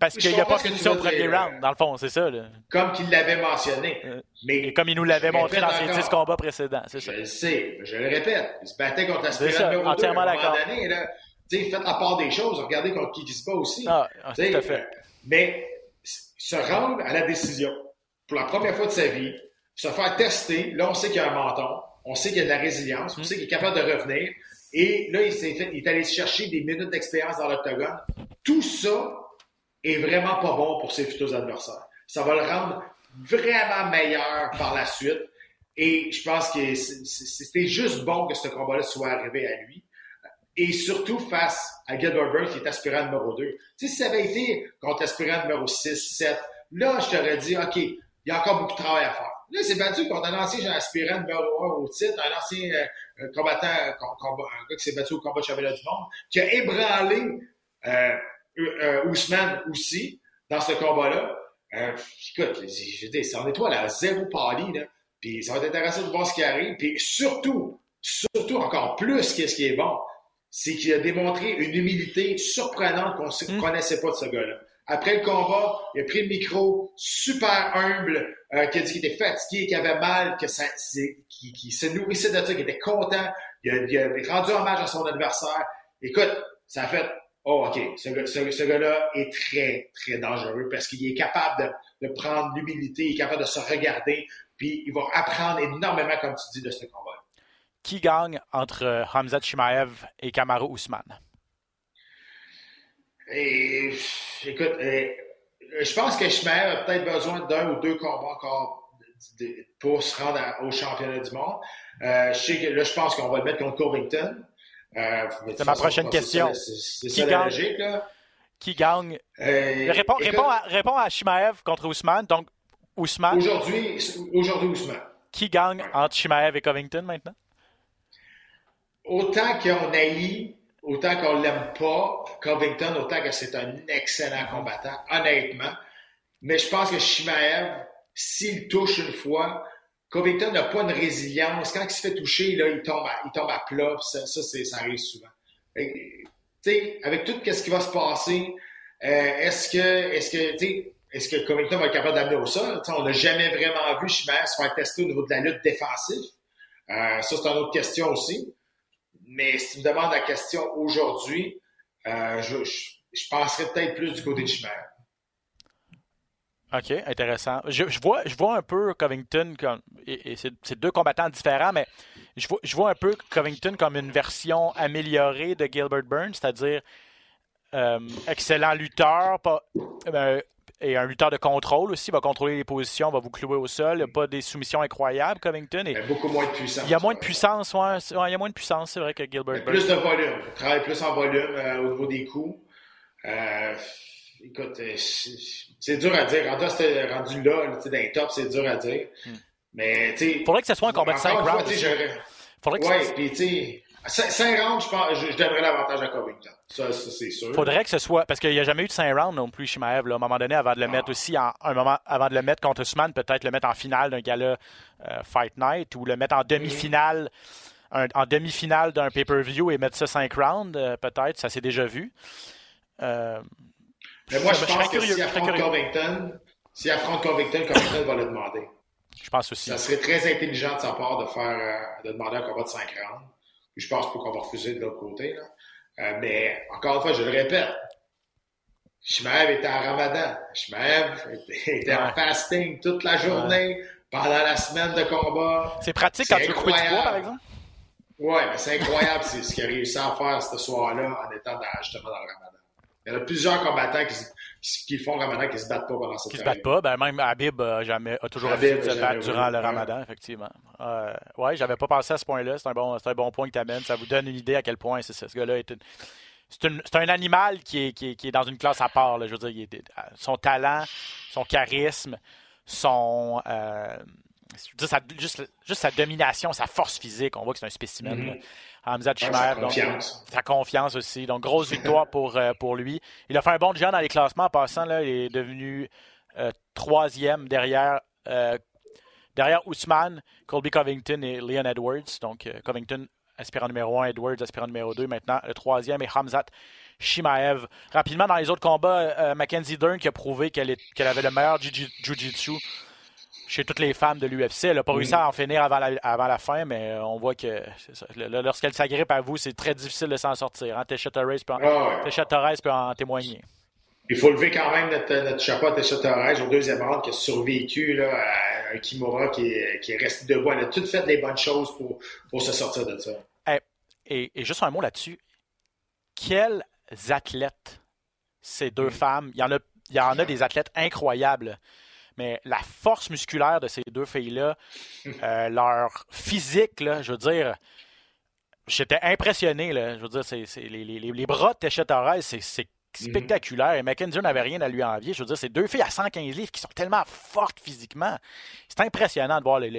parce qu'il n'y a pas fini au premier round, dans le fond, c'est ça. Là. Comme qu'il l'avait mentionné. Euh, mais Et comme il nous l'avait montré dans ses 10 combats précédents, c'est ça. Je le sais, je le répète. Il se battait contre l'aspirant numéro 2 entièrement à un moment donné. Là, faites la part des choses, regardez contre qui bat aussi. Ah, ah tout à fait. Mais se rendre à la décision, pour la première fois de sa vie, se faire tester, là on sait qu'il y a un menton, on sait qu'il y a de la résilience, on mm. sait qu'il est capable de revenir, et là il, s'est fait, il est allé chercher des minutes d'expérience dans l'octogone. Tout ça, est vraiment pas bon pour ses futurs adversaires. Ça va le rendre vraiment meilleur par la suite. Et je pense que c'était juste bon que ce combat-là soit arrivé à lui. Et surtout face à Gilbert Burns, qui est aspirant numéro 2. Tu sais, si ça avait été contre aspirant numéro 6, 7, là, je t'aurais dit, OK, il y a encore beaucoup de travail à faire. Là, c'est battu contre un ancien aspirant numéro 1 au titre, un ancien euh, combattant, combat, un gars qui s'est battu au combat de championnat du monde, qui a ébranlé euh, euh, Ousmane aussi dans ce combat-là. Euh, écoute, je dis, c'est en étoile à zéro pali, là. Puis ça va être intéressant de voir ce qui arrive. Puis surtout, surtout encore plus qu'est-ce qui est bon, c'est qu'il a démontré une humilité surprenante qu'on ne mm. connaissait pas de ce gars-là. Après le combat, il a pris le micro, super humble, euh, qui a dit qu'il était fatigué, qu'il avait mal, que ça, qu'il, se nourrissait de ça, qu'il était content. Il a, il a rendu hommage à son adversaire. Écoute, ça a fait oh, OK, ce, ce, ce gars-là est très, très dangereux parce qu'il est capable de, de prendre l'humilité, il est capable de se regarder, puis il va apprendre énormément, comme tu dis, de ce combat. Qui gagne entre Hamzat Shimaev et Kamaru Ousmane? Et, écoute, euh, je pense que Shimaev a peut-être besoin d'un ou deux combats encore pour se rendre au championnat du monde. Euh, je sais que là, je pense qu'on va le mettre contre Covington. Euh, c'est ma prochaine question. C'est ça la logique, là. Qui gagne? Euh, réponds, à, à Shimaev contre Ousmane. Donc, Ousmane? Aujourd'hui, aujourd'hui Ousmane. Qui gagne entre Shimaev et Covington maintenant? Autant qu'on haït, autant qu'on l'aime pas, Covington, autant que c'est un excellent combattant, honnêtement. Mais je pense que Shimaev, s'il touche une fois, Covington n'a pas une résilience. Quand il se fait toucher, là, il tombe à, il tombe à plat. Ça, ça, ça arrive souvent. sais, avec tout ce qui va se passer, euh, est-ce que, est-ce que, est-ce que Covington va être capable d'amener au sol? on n'a jamais vraiment vu Chimère se faire tester au niveau de la lutte défensive. Euh, ça, c'est une autre question aussi. Mais si tu me demandes la question aujourd'hui, euh, je, je, je, peut-être plus du côté de Chimère. OK, intéressant. Je, vois, je vois un peu Covington comme. Et, c'est deux combattants différents, mais je vois, je vois un peu Covington comme une version améliorée de Gilbert Burns, c'est-à-dire euh, excellent lutteur pas, euh, et un lutteur de contrôle aussi. Il va contrôler les positions, va vous clouer au sol. Il n'y a pas des soumissions incroyables, Covington. Et, il y a beaucoup moins de puissance. Il y a moins de puissance, ouais, il y a moins de puissance, c'est vrai, que Gilbert Burns. Plus de volume. Il travaille plus en volume euh, au niveau des coups. Écoute, c'est dur à dire. Rendu, rendu là, dans les tops, c'est dur à dire. Hmm. Mais, tu sais. Faudrait que ce soit un combat de 5 rounds. Faudrait que ouais, puis, tu sais. 5 rounds, je, pense, je, donnerais l'avantage à Covington. Ça, ça c'est sûr. Faudrait que ce soit. Parce qu'il n'y a jamais eu de 5 rounds non plus, Shimaev. Là, à un moment donné, avant de le ah. mettre aussi en. Un moment, avant de le mettre contre Usman, peut-être le mettre en finale d'un gala euh, Fight Night ou le mettre en demi-finale. en demi-finale d'un pay-per-view et mettre ça 5 rounds, euh, peut-être. Ça s'est déjà vu. Euh, mais moi, je, pense que si affronte Covington, si affronte Covington, Covington va le demander. Je pense aussi. Ça serait très intelligent de sa part de faire, euh, de demander un combat de 5 rounds. je pense pas qu'on va refuser de l'autre côté, là. Euh, mais, encore une fois, je le répète. Shmaev [laughs] était en ramadan. Shmaev était, en fasting toute la journée, pendant la semaine de combat. C'est pratique quand tu veux couper du poids, par exemple? Ouais, mais c'est incroyable ce qu'il a réussi à faire ce soir-là en étant justement dans le ramadan. Il y en a plusieurs combattants qui, qui, font le ramadan qui se battent pas pendant cette Qui se battent pas. Ben, même Habib a, jamais, a toujours Habib, de se battre durant le ramadan, effectivement. Euh, ouais, j'avais pas pensé à ce point-là. C'est un, bon, un bon point que tu amènes. Ça vous donne une idée à quel point ce gars-là est C'est un animal qui est, qui, est, dans une classe à part. Là. Je veux dire, son talent, son charisme, son. Euh, juste, juste, sa domination, sa force physique, on voit que c'est un spécimen. Mm-hmm. Hamza Chimer. sa confiance. aussi. Donc, grosse victoire pour, euh, pour lui. Il a fait un bon job dans les classements. En passant, là, il est devenu euh, troisième derrière, euh, derrière Ousmane, Colby Covington et Leon Edwards. Donc, Covington, aspirant numéro 1, Edwards, aspirant numéro 2. Maintenant, le troisième est Hamzat Shimaev. Rapidement, dans les autres combats, Mackenzie Dern qui a prouvé qu'elle avait le meilleur jiu-jitsu chez toutes les femmes de l'UFC. Elle n'a pas réussi à en finir avant la, avant la fin, mais on voit que lorsqu'elle s'agrippe à vous, c'est très difficile de s'en sortir. Hein? Tesha, Torres peut en, peut en témoigner. Il faut lever quand même notre, notre chapeau à Tesha Torres au deuxième round qui a survécu là, à un Kimura qui est, qui est resté debout. Elle a tout fait les bonnes choses pour, pour se sortir de ça. Et, et, juste un mot là-dessus. Quels athlètes ces deux mm. femmes? Il y en a, il y en a des athlètes incroyables. Mais la force musculaire de ces deux filles-là, [laughs] euh, leur physique, là, je veux dire, j'étais impressionné. Là, je veux dire, c'est, c'est les, les, les, bras de Torres, c'est, c'est spectaculaire. Et McKenzie n'avait rien à lui envier. Je veux dire, c'est deux filles à 115 livres qui sont tellement fortes physiquement. C'est impressionnant de voir les,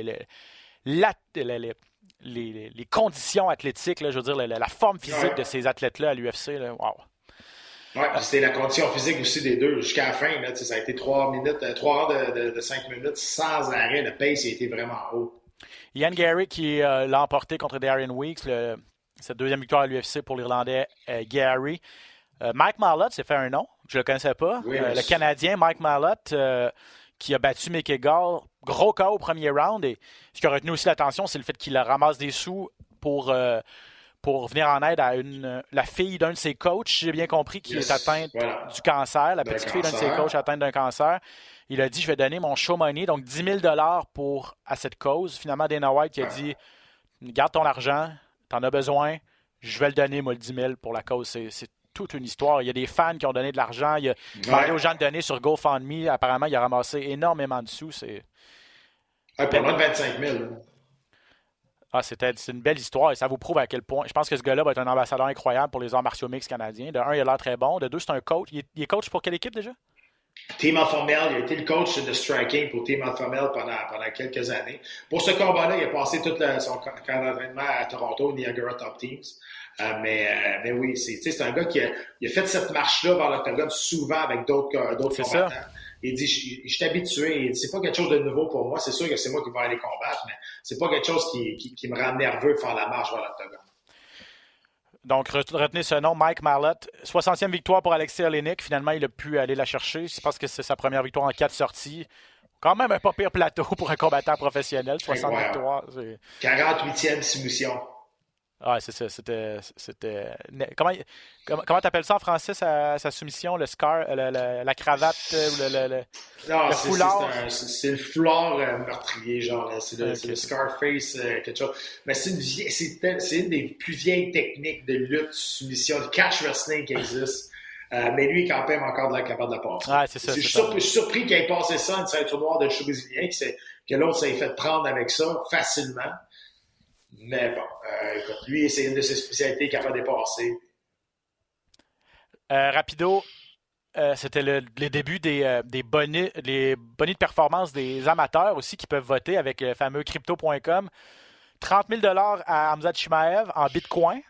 les, conditions athlétiques, là, je veux dire, la, forme physique de ces athlètes-là à l'UFC. Wow. Oui, c'était la condition physique aussi des deux jusqu'à la fin. Là, ça a été trois minutes, euh, trois heures de, de, cinq minutes sans arrêt. Le pace a été vraiment haut. Ian Gary qui euh, l'a emporté contre Darian Weeks, le, cette deuxième victoire à l'UFC pour l'Irlandais euh, Gary. Mike Marlott s'est fait un nom, je ne le connaissais pas. le Canadien Mike Marlott qui a battu Mickey Gall, gros cas au premier round. Et ce qui a retenu aussi l'attention, c'est le fait qu'il ramasse des sous pour pour venir en aide à une, la fille d'un de ses coachs, j'ai bien compris, qui est atteinte du cancer, la petite fille d'un de ses coachs atteinte d'un cancer. Il a dit, je vais donner mon show money, donc 10 000 pour, à cette cause. Finalement, Dana White qui a dit, garde ton argent, t'en as besoin, je vais le donner, moi, le 10 000 pour la cause. C'est toute une histoire. Il y a des fans qui ont donné de l'argent. Il a demandé aux gens de donner sur GoFundMe. Apparemment, il a ramassé énormément de sous. C'est... Ah, pas de 25 000. Ah, c'était c'est une belle histoire et ça vous prouve à quel point. Je pense que ce gars-là va être un ambassadeur incroyable pour les arts martiaux mix canadiens. De un, il a l'air très bon. De deux, c'est un coach. Il est, coach pour quelle équipe déjà? Team Alpha il a été le coach de striking pour Team Alpha pendant, pendant quelques années. Pour ce combat-là, il a passé tout son camp d'entraînement à Toronto, Niagara Top Teams. Euh, mais, euh, mais oui, c'est un gars qui a, il a fait cette marche-là vers l'octogone souvent avec d'autres combattants. Il dit, je, suis habitué. C'est pas quelque chose de nouveau pour moi. C'est sûr que c'est moi qui vais aller combattre, mais c'est pas quelque chose qui, qui, me rend nerveux de faire la marche vers l'octogone. Donc, retenez ce nom, Mike Marlott. 60e victoire pour Alexis Olenek. Finalement, il a pu aller la chercher. Je pense que c'est sa première victoire en quatre sorties. Quand même un pas pire plateau pour un combattant professionnel. 60 victoires. 48e soumission. Ah, c'est ça. C'était. c'était... Comment, comment, t'appelles ça en français, sa, sa soumission, le scar, euh, la cravate euh, ou le, le, non, foulard? C'est, le foulard euh, meurtrier, genre. C'est le, Scarface, quelque chose. Mais c'est une, c'est, une des plus vieilles techniques de lutte, soumission, de catch wrestling qui existe. mais lui, quand même, encore de la capable de la passer. Ah, c'est ça. Je suis surpris, qu'il ait passé ça, une ceinture noire de show brésilien, que, que l'autre s'est fait prendre avec ça facilement. Mais bon, euh, écoute, lui, c'est une de ses spécialités qu'il a pas dépassé. Euh, rapido, euh, c'était le, début des, des bonus, les de performance des amateurs aussi qui peuvent voter avec le fameux crypto.com. 30 000 à Hamzat Shimaev en bitcoin,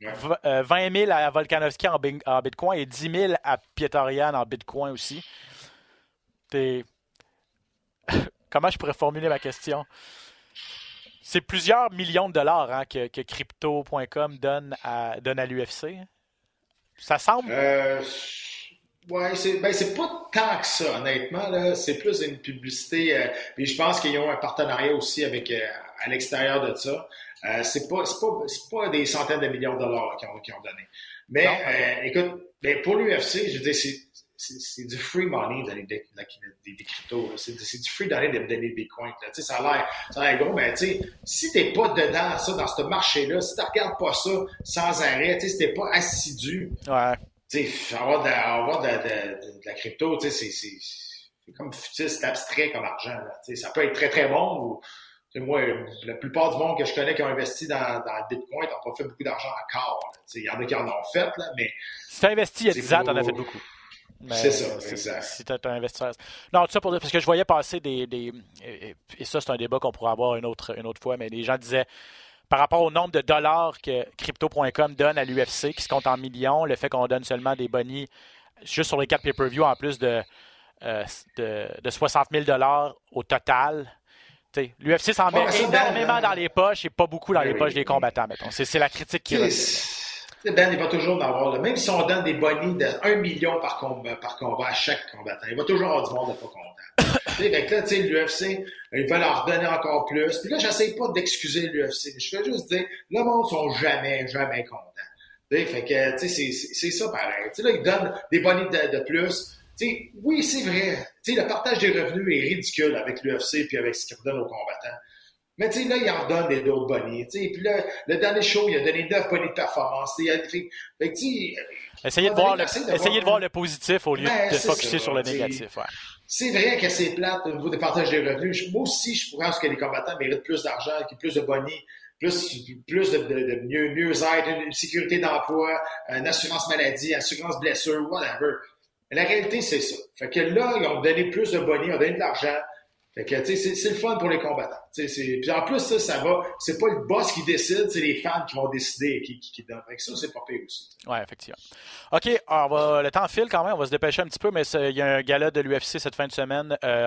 20 000 à Volkanovski en, en, bitcoin et 10 000 à Pietorian en bitcoin aussi. [laughs] Comment je pourrais formuler ma question? C'est plusieurs millions de dollars hein, que, crypto.com donne à, donne à l'UFC. Ça semble? Euh, ouais, c'est ben, pas tant que ça, honnêtement. C'est plus une publicité. Euh, puis je pense qu'ils ont un partenariat aussi avec euh, à l'extérieur de ça. Euh, c'est pas, pas, pas des centaines de millions de dollars qu'ils ont, ont, donné. Mais écoute, ben, pour l'UFC, je veux dire, c'est du free money donner des, des, des cryptos. C'est du free de donner des bitcoins. Là. Ça a l'air gros, mais si t'es pas dedans ça, dans ce marché-là, si tu regardes pas ça sans arrêt, si t'es pas assidu, ouais. avoir, de, avoir de, de, de, la crypto, c'est comme c'est abstrait comme argent. Là. Ça peut être très très bon ou moi, la plupart du monde que je connais qui ont investi dans, dans le Bitcoin n'ont pas fait beaucoup d'argent encore. Il y en a qui en ont fait, là, mais. Si tu as investi il y a 10 ans, tu en as fait beaucoup. C'est ça, exact. Si tu un investisseur. Non, tout ça pour dire, parce que je voyais passer des. des et, ça, c'est un débat qu'on pourrait avoir une autre, une autre fois, mais les gens disaient par rapport au nombre de dollars que Crypto.com donne à l'UFC, qui se compte en millions, le fait qu'on donne seulement des bonnies juste sur les quatre pay-per-view en plus de, euh, de, de, 60 000 dollars au total. L'UFC s'en met énormément dans les poches et pas beaucoup dans les poches des combattants, mettons. C'est la critique qui est. Dan, il va toujours en avoir, là. même si on donne des bonnies de 1 million par combat, par combat à chaque combattant, il va toujours avoir du monde pas content. [coughs] fait que là, tu sais, l'UFC, ils veulent leur donner encore plus. Puis là, j'essaie pas d'excuser l'UFC. Je fais juste dire, le monde sont jamais, jamais contents. fait que, tu sais, c'est ça pareil. Tu sais, là, ils donnent des bonnies de, plus. Tu sais, oui, c'est vrai. Tu sais, le partage des revenus est ridicule avec l'UFC puis avec ce qu'ils redonnent aux combattants. Mais tu sais, là, il en donne des d'autres bonnets. Puis là, le dernier show, il a donné 9 bonnets de performance. Fait, fait que, tu sais, Essayez de, voir le, essayez de voir le positif au lieu Ben, de c'est focuser ça, sur le négatif. Ouais. C'est vrai que c'est plate au niveau des partages des revenus. Moi aussi, je pense que les combattants méritent plus d'argent, plus de bonnets, plus, plus de, de, de mieux, une, une sécurité d'emploi, une assurance maladie, assurance blessure, whatever. Mais la réalité, c'est ça. Fait que là, ils ont donné plus de bonnets, ils ont donné de l'argent. C'est- le fun pour les combattants. En plus, ça, ça va. C'est pas le boss qui décide, c'est les fans qui vont décider qui, qui, donnent. Fait ça, c'est pas aussi. Ouais, effectivement. OK, on va, le temps file quand même. On va se dépêcher un petit peu, mais il y a un gala de l'UFC cette fin de semaine. Euh,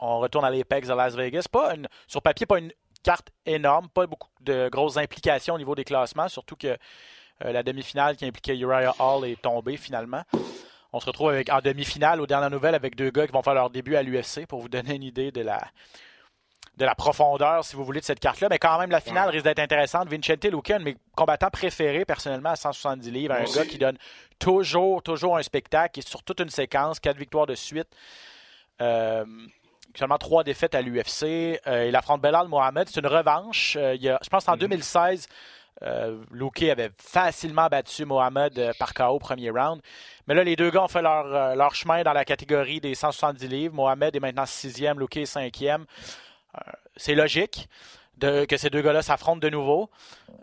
on, retourne à l'Apex de Las Vegas. Pas une- sur papier, pas une carte énorme, pas beaucoup de grosses implications au niveau des classements, surtout que euh, la demi-finale qui impliquait Uriah Hall est tombée finalement. On se retrouve avec, en demi-finale, aux dernières nouvelles, avec deux gars qui vont faire leur début à l'UFC pour vous donner une idée de la, de la profondeur, si vous voulez, de cette carte-là. Mais quand même, la finale risque d'être intéressante. Vincente Luque, un de mes combattants préférés, personnellement, à 170 livres. Un gars qui donne toujours, toujours un spectacle, est sur toute une séquence, quatre victoires de suite. Euh, seulement trois défaites à l'UFC. Euh, il affronte Belal Mohamed. C'est une revanche. Euh, il y a- je pense qu'en 2016, euh, Luque avait facilement battu Mohamed euh, par KO au premier round. Mais là, les deux gars ont fait leur, euh, leur chemin dans la catégorie des 170 livres. Mohamed est maintenant sixième, Luque est cinquième. Euh, c'est logique de, que ces deux gars-là s'affrontent de nouveau.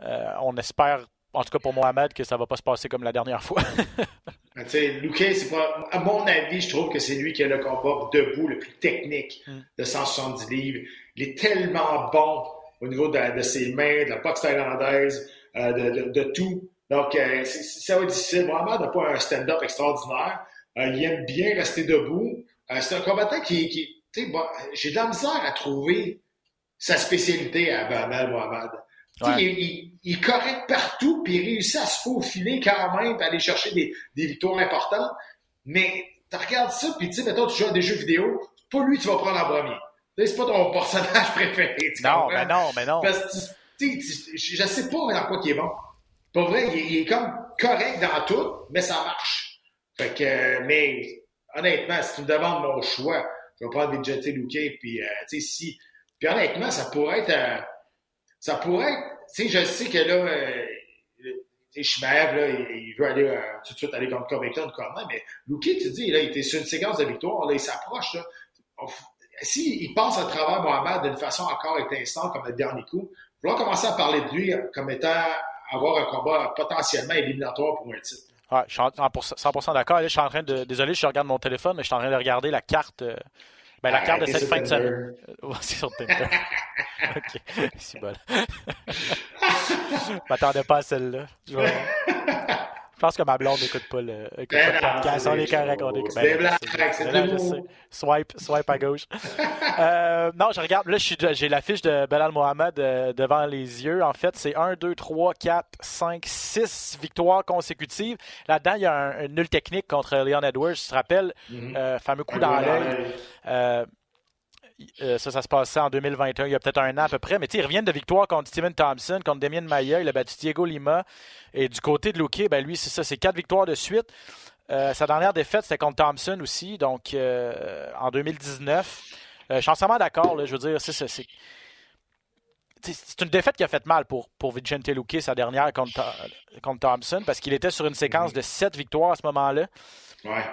Euh, on espère, en tout cas pour Mohamed, que ça va pas se passer comme la dernière fois. [laughs] Tu sais, Luque, c'est pas. À mon avis, je trouve que c'est lui qui a le combat debout le plus technique Mm. de 170 livres. Il est tellement bon au niveau de, de ses mains, de la boxe thaïlandaise, euh, de, de- de tout. Donc, euh, ça va être difficile. Mohamed n'a pas un stand-up extraordinaire. Euh, il aime bien rester debout. C'est un combattant qui. qui tu sais, bon, j'ai de la misère à trouver sa spécialité à Bahamel Mohamed. Tu sais, Ouais. Il, il- il est correct partout, puis il réussit à se faufiler quand même, puis aller chercher des, des victoires importantes. Mais tu regardes ça, puis tu sais, mettons, tu joues à des jeux vidéo, pas lui tu vas prendre en premier. C'est pas ton personnage [laughs] préféré. tu non, mais non, mais non. Parce que je sais pas dans quoi il est bon. Pas vrai, il, est- il est comme correct dans tout, mais ça marche. Fait que, mais honnêtement, si tu me demandes mon choix, je vais prendre des Jeté Luque, puis euh, tu sais, si. Puis honnêtement, ça pourrait être. euh, ça pourrait être. Tu sais, je sais que là, euh, tu sais, Shimaev, là, il, veut aller euh, tout de suite aller contre Covington, comment, mais Luque, tu dis, là, il était sur une séquence de victoire, là, il s'approche, là. F- si passe à travers Mohamed d'une façon encore étincelante comme le dernier coup, il va falloir commencer à parler de lui comme étant avoir un combat potentiellement éliminatoire pour un titre. Ouais, je suis en- 100%, 100% d'accord. Je suis en train de. Désolé, je regarde mon téléphone, mais je suis en train de regarder la carte. euh, Ben, la Ah, carte de cette fin de semaine. Ouais, [laughs] c'est sur Tinder. [laughs] ok, [laughs] c'est bon. Je m'attendais pas à celle-là. Je, vais- je pense que ma blonde n'écoute pas le, écoute Ben pas le non, podcast. c'est On est correct, on est choses. ben C'est des blagues, je. Swipe, swipe à gauche. [laughs] Euh, non, je regarde. Là, je j'ai l'affiche de Belal Mohamed euh, devant les yeux. En fait, c'est 1, 2, 3, 4, 5, 6 victoires consécutives. Là-dedans, il y a un, un nul technique contre Leon Edwards. Tu te rappelles, euh, fameux coup dans l'œil. Euh, ça, ça se passait en 2021, il y a peut-être un an à peu près. Mais ils reviennent de victoire contre Steven Thompson, contre Damien Maia. Il a battu Diego Lima. Et du côté de Luque, ben lui, c'est ça, c'est quatre victoires de suite. Euh, sa dernière défaite, c'était contre Thompson aussi, donc euh, en 2019. Euh, je suis entièrement d'accord, je veux dire, c'est ça. C'est tu sais, c'est une défaite qui a fait mal pour, pour Vicente Luque, sa dernière contre, Tho- contre Thompson, parce qu'il était sur une séquence de sept victoires à ce moment-là Ouais.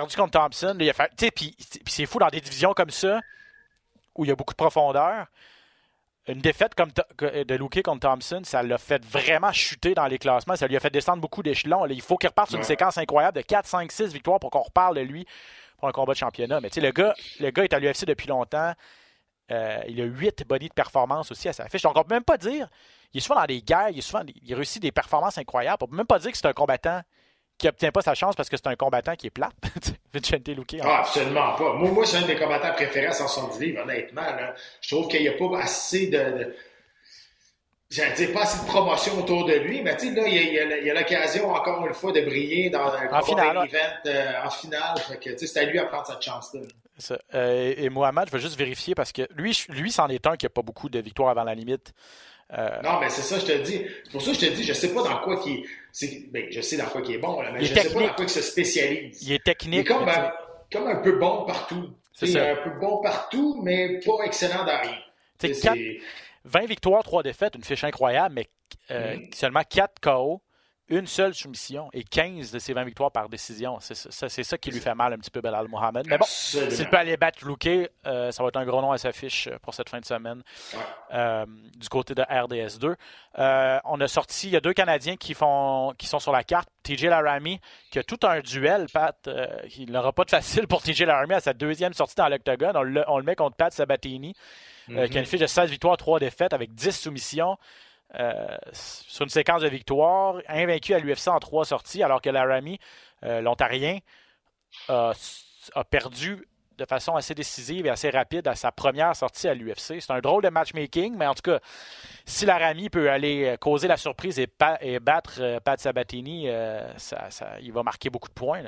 Perdu contre Thompson. là, il a fait- Puis c'est fou dans des divisions comme ça, où il y a beaucoup de profondeur. Une défaite comme de Luque contre Thompson, ça l'a fait vraiment chuter dans les classements. Ça lui a fait descendre beaucoup d'échelons. Il faut qu'il reparte sur une Ouais. séquence incroyable de 4, 5, 6 victoires pour qu'on reparle de lui pour un combat de championnat. Mais tu sais, le gars, le gars est à l'UFC depuis longtemps. Euh, il a 8 bodies de performance aussi à sa fiche. Donc, on peut même pas dire. Il est souvent dans des guerres, il, est souvent, il réussit des performances incroyables. On peut même pas dire que c'est un combattant qui obtient pas sa chance parce que c'est un combattant qui est plate. [laughs] Vicente Luque. en Ah, absolument pas. Moi, moi c'est un de mes combattants préférés à 170 livres, honnêtement. Là. Je trouve qu'il n'y a pas assez de. de... J'allais dire pas assez de promotion autour de lui, mais tu sais, là, il y a- l'occasion, encore une fois, de briller dans un combat finale, event euh, en finale. Fait que, c'est à lui à prendre cette chance-là. Ça. Euh, et Mohamed, je veux juste vérifier parce que lui, lui c'en est un qui n'a pas beaucoup de victoires avant la limite. Euh, Non, mais c'est ça, je te dis. C'est pour ça que je te dis, je sais pas dans quoi qui est. Ben, je sais dans quoi qui est bon, là, mais Il je sais pas technique. dans quoi il se spécialise. il est Il est technique. comme, un, comme un peu bon partout. C'est un peu bon partout, mais pas excellent dans rien. Tu sais, C'est- quatre- 20 victoires, 3 défaites, une fiche incroyable, mais euh, Mhm. seulement 4 KO, une seule soumission et 15 de ses 20 victoires par décision. C'est ça, qui lui fait mal un petit peu, Belal Mohamed. Mais bon, s'il peut aller battre Luque, euh, ça va être un gros nom à sa fiche euh, pour cette fin de semaine euh, du côté de RDS2. Euh, on a sorti, il y a deux Canadiens qui, font, qui sont sur la carte. TJ Laramie, qui a tout un duel, Pat. il n'aura pas de facile pour TJ Laramie à sa deuxième sortie dans l'octogone. On le, on le met contre Pat Sabatini, qui a une fiche de 16 victoires, 3 défaites avec 10 soumissions. Euh, sur une séquence de victoires, invaincu à l'UFC en trois sorties, alors que Laramie, euh, l'Ontarien, a, perdu de façon assez décisive et assez rapide à sa première sortie à l'UFC. C'est un drôle de matchmaking, mais en tout cas, si Laramie peut aller euh, causer la surprise et, battre euh, Pat Sabatini, il va marquer beaucoup de points.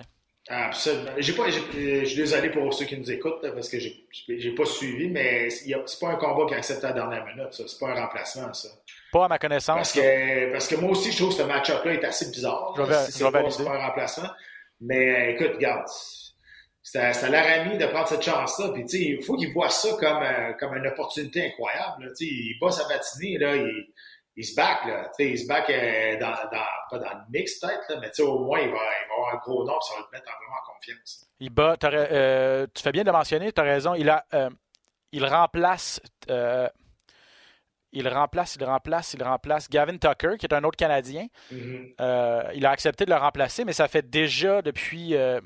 Absolument. Je suis désolé pour ceux qui nous écoutent parce que j'ai pas suivi, mais c'est pas un combat qui est accepté à la dernière minute. C'est pas un remplacement, ça. Pas à ma connaissance. Parce que, parce que moi aussi, je trouve que ce match-up-là est assez bizarre. Je vais- si c'est pas, un remplacement. Mais euh, écoute, regarde, c'est à, c'est à Laramie de prendre cette chance-là. Puis, tu sais, il faut qu'il voit ça comme, euh, comme une opportunité incroyable. là. Tu sais, il bat sa matinée, là, il, il se back, là. Tu sais, il se back euh, dans, dans, pas dans le mix, peut-être, mais tu sais, au moins, il va, il va avoir un gros nom, ça va le mettre en- vraiment en confiance. Il bat, euh, tu fais bien de le mentionner, tu as raison. Il, a, il remplace. euh, il remplace, il remplace, il remplace Gavin Tucker, qui est un autre Canadien. Mhm. Euh, il a accepté de le remplacer, mais ça fait déjà depuis. euh,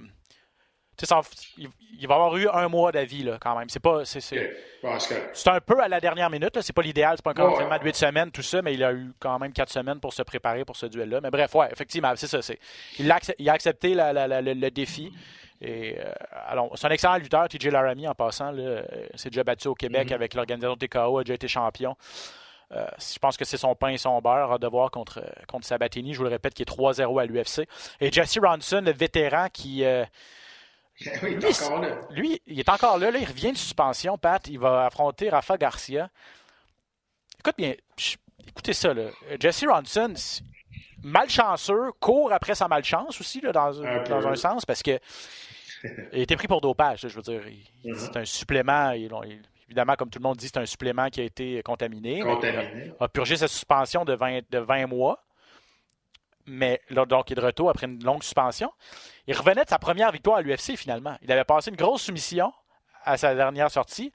ça- il, il va avoir eu un mois d'avis quand même. C'est pas. c'est- c'est- Ok. Bon, c'est correct. c'est un peu à la dernière minute. C'est pas l'idéal. C'est pas un ouais. de 8 semaines, tout ça, mais il a eu quand même 4 semaines pour se préparer pour ce duel-là. Mais bref, ouais, effectivement, c'est ça. il, a, il a accepté la- la- la- le, le défi. Et, euh, alors, c'est un excellent lutteur, TJ Laramie, en passant. là. Euh, s'est déjà battu au Québec Mhm. avec l'organisation TKO, a déjà été champion. Euh, je pense que c'est son pain et son beurre à devoir contre, contre Sabatini. Je vous le répète, qui est 3-0 à l'UFC. Et Jesse Ronson, le vétéran qui. euh, [laughs] oui, il est Lui, encore là. lui, il est encore là, là, il revient de suspension, Pat. Il va affronter Rafa Garcia. Écoute bien, écoutez ça, là. Jesse Ronson, malchanceux, court après sa malchance aussi, là, dans, un sens, parce que il été pris pour dopage, je veux dire. Mhm. C'est un supplément. évidemment, comme tout le monde dit, c'est un supplément qui a été contaminé. mais il a- Contaminé. a purgé sa suspension de 20, de 20 mois. Mais là, donc, il est de retour après une longue suspension. Il revenait de sa première victoire à l'UFC finalement. Il avait passé une grosse soumission à sa dernière sortie.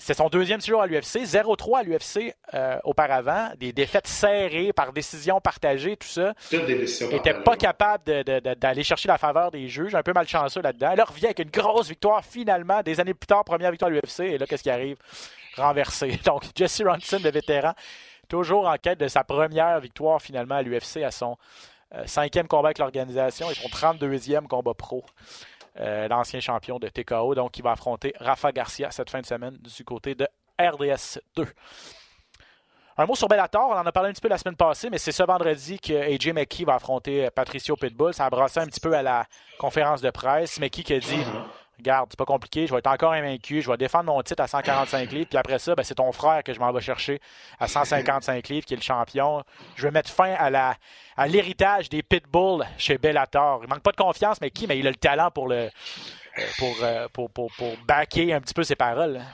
C'est son deuxième séjour à l'UFC. 0-3 à l'UFC euh, auparavant. Des défaites serrées par décision partagée, tout ça. Toutes des décisions Il n'était pas capable d'aller chercher la faveur des juges. Un peu malchanceux là-dedans. Là, revient avec une grosse victoire finalement. Des années plus tard, première victoire à l'UFC. Et là, qu'est-ce qui arrive? Renversé. [laughs] Donc, Jesse Ronson, le vétéran, toujours en quête de sa première victoire finalement à l'UFC à son euh, cinquième combat avec l'organisation et son 32e combat pro. Euh, L'ancien champion de TKO. Donc, il va affronter Rafa Garcia cette fin de semaine du côté de RDS 2. Un mot sur Bellator, on en a parlé un petit peu la semaine passée, mais c'est ce vendredi que AJ McKee va affronter Patricio Pitbull. Ça a brassé un petit peu à la conférence de presse. McKee qui a dit Regarde, c'est pas compliqué, je vais être encore invaincu, je vais défendre mon titre à 145 livres, puis après ça, ben, c'est ton frère que je m'en vais chercher à 155 livres, qui est le champion. Je vais mettre fin à l'héritage des Pitbull chez Bellator. Il manque pas de confiance, mais qui? Mais il a le talent pour le pour, euh, pour, pour, pour un petit peu ses paroles. hein.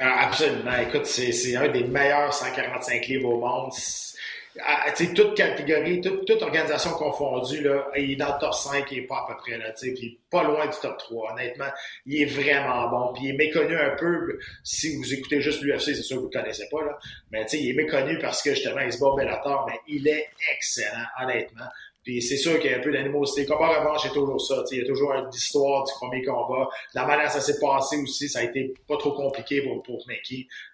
Ah, Absolument. Écoute, c'est c'est un des meilleurs 145 livres au monde. Ah, toute catégorie, toute, toute organisation confondue, là, il est dans le top 5, il est pas à peu près là, puis pas loin du top 3. Honnêtement, il est vraiment bon. Puis il est méconnu un peu. Si vous écoutez juste l'UFC, c'est sûr que vous le connaissez pas, là. Mais il est méconnu parce que justement, il se bat Bellator, mais il est excellent, honnêtement. Puis c'est sûr qu'il y a un peu d'animosité. Combat revanche, c'est toujours ça. Il y a toujours une histoire du premier combat. La manière ça s'est passé aussi, ça a été pas trop compliqué pour, pour.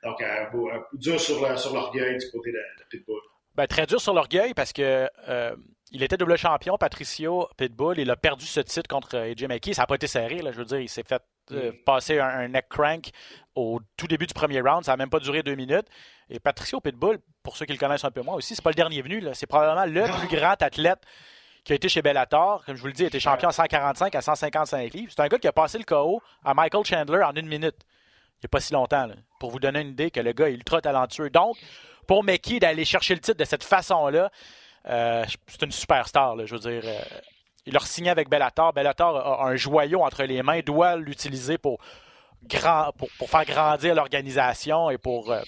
Donc, euh, euh, dur sur l'orgueil du côté de, de Pitbull. Ben, très dur sur l'orgueil parce que euh, il était double champion, Patricio Pitbull. Il a perdu ce titre contre euh, AJ McKee. Ça n'a pas été serré. Là, je veux dire, il s'est fait euh, passer un, un neck crank au tout début du premier round. Ça n'a même pas duré deux minutes. Et Patricio Pitbull, pour ceux qui le connaissent un peu moins aussi, c'est pas le dernier venu. là. C'est probablement le plus grand athlète qui a été chez Bellator. Comme je vous le dis, il a été champion à 145 à 155 livres. C'est un gars qui a passé le KO à Michael Chandler en une minute. Il n'y a pas si longtemps. pour vous donner une idée que le gars est ultra talentueux. Donc, pour Mickey d'aller chercher le titre de cette façon-là, euh, c'est une superstar. je veux dire, euh, il a signé avec Bellator. Bellator a un joyau entre les mains, doit l'utiliser pour grand, pour, faire grandir l'organisation et pour. euh,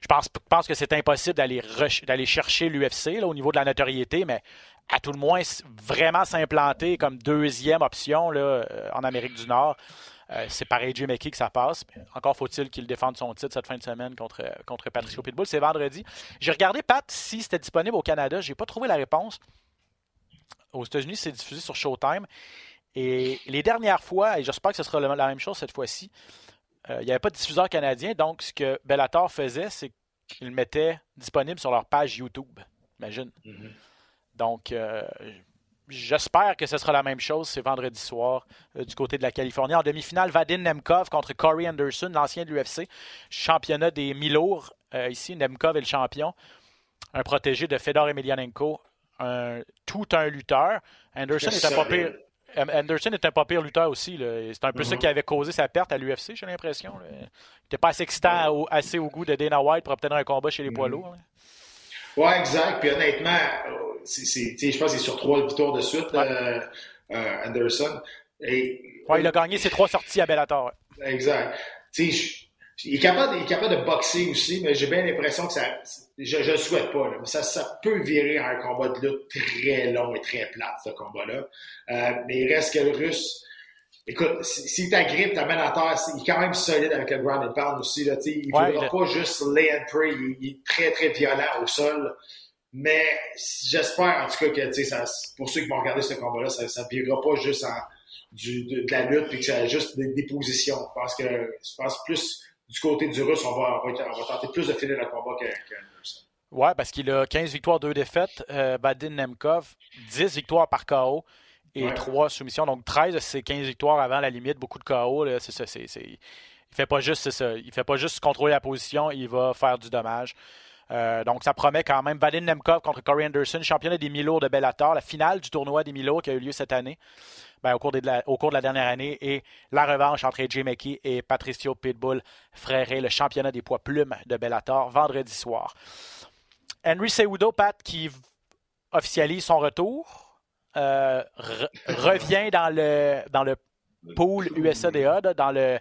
je pense, pense que c'est impossible d'aller chercher l'UFC au niveau de la notoriété, mais à tout le moins vraiment s'implanter comme deuxième option là, en Amérique du Nord. Euh, c'est par AJ McKee que ça passe. Mais encore faut-il qu'il défende son titre cette fin de semaine contre, contre Patricio Pitbull. C'est vendredi. J'ai regardé, Pat, si c'était disponible au Canada. J'ai pas trouvé la réponse. Aux États-Unis, c'est diffusé sur Showtime. Et les dernières fois, et j'espère que ce sera la même chose cette fois-ci, euh, il n'y avait pas de diffuseur canadien. Donc, ce que Bellator faisait, c'est qu'ils le mettaient disponible sur leur page YouTube. Imagine. Donc, euh, j'espère que ce sera la même chose. C'est vendredi soir euh, du côté de la Californie. En demi-finale, Vadim Nemkov contre Corey Anderson, l'ancien de l'UFC. Championnat des mi-lourds. Euh, ici, Nemkov est le champion. Un protégé de Fedor Emelianenko. Un, tout un lutteur. Anderson est un pas pire. Anderson est un pas pire lutteur aussi. C'est un peu ça Mhm. qui avait causé sa perte à l'UFC, j'ai l'impression. Il n'était pas assez excitant au- assez au goût de Dana White pour obtenir un combat chez les poids lourds. là. Ouais, exact. Puis honnêtement, c'est, je pense que c'est sur trois victoires de suite, euh, euh, Anderson. Et, Ouais, il a gagné ses trois sorties à Bellator. Exact. Tu sais, je- il, est capable, il est capable de boxer aussi, mais j'ai bien l'impression que ça. Je, je le souhaite pas, là, mais ça, ça peut virer à un combat de lutte très long et très plat, ce combat-là. Euh, mais il reste que le russe. Écoute, si, si t'agrippes, t'amènes à terre, il est quand même solide avec le ground and pound aussi. Là, il ne Ouais, faudra a- pas juste lay and pray. Il, il est très, très violent au sol. Mais j'espère en tout cas que ça, pour ceux qui vont regarder ce combat-là, ça ne virera pas juste en, du, de, de la lutte puis que ça juste des, des positions. Je pense que je pense plus du côté du russe, on va, on va, on va tenter plus de finir le combat que, que. Ouais, parce qu'il a 15 victoires, 2 défaites. Euh, Badin Nemkov, 10 victoires par KO et Ouais. 3 soumissions. Donc 13 de ses 15 victoires avant la limite, beaucoup de KO. là, C'est ça. c'est- c'est- Il fait pas juste c'est ça. Il fait pas juste contrôler la position, il va faire du dommage. Euh, donc ça promet quand même. Vadim Nemkov contre Corey Anderson, championnat des mi-lourds de Bellator, la finale du tournoi des mi-lourds qui a eu lieu cette année, ben, au, cours de la, au cours de la dernière année, et la revanche entre AJ McKee et Patricio Pitbull Fréré, le championnat des poids plumes de Bellator, vendredi soir. Henry Cejudo, Pat, qui officialise son retour, euh, re- revient dans le, dans le pool USADA, dans le,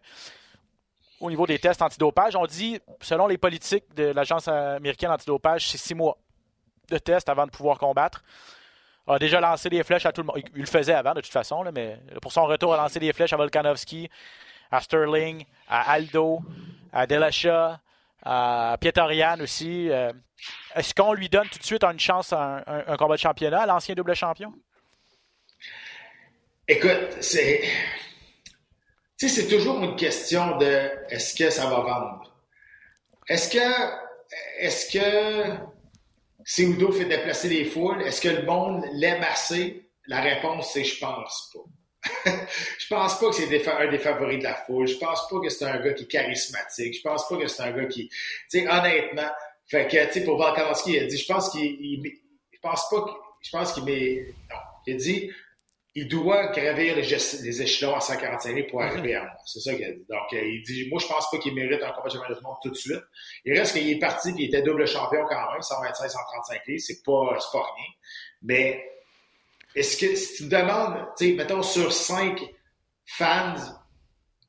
au niveau des tests antidopage. On dit, selon les politiques de l'Agence américaine antidopage, c'est six mois de tests avant de pouvoir combattre. A déjà lancé des flèches à tout le monde. Il, le faisait avant, de toute façon, là, mais pour son retour, a lancé des flèches à Volkanovski, à Sterling, à Aldo, à Delasha, à Pietorian aussi. Euh, Est-ce qu'on lui donne tout de suite une chance un- un combat de championnat à l'ancien double champion? Écoute, c'est. Tu sais, c'est toujours une question de est-ce que ça va vendre? Est-ce que. Est-ce que. Seudo fait déplacer les foules? Est-ce que le monde l'aime assez? La réponse, c'est je pense pas. [laughs] je pense pas que c'est un des favoris de la foule. Je pense pas que c'est un gars qui est charismatique. Je pense pas que c'est un gars qui. Tu sais, honnêtement, fait que, tu sais, pour Volkanovski, il a dit, je pense qu'il. il- Je pense pas que. Je pense qu'il met. Non. Il a dit, il doit gravir les, échelons à 145 000 pour arriver à moi. C'est ça qu'il a dit. Donc, euh, il dit, moi, je pense pas qu'il mérite un combat de championnat du monde tout de suite. Il reste qu'il est parti puis il était double champion quand même, 125, 135 livres. C'est pas, c'est pas rien. Mais, est-ce que, si tu me demandes, tu sais, mettons, sur 5 fans,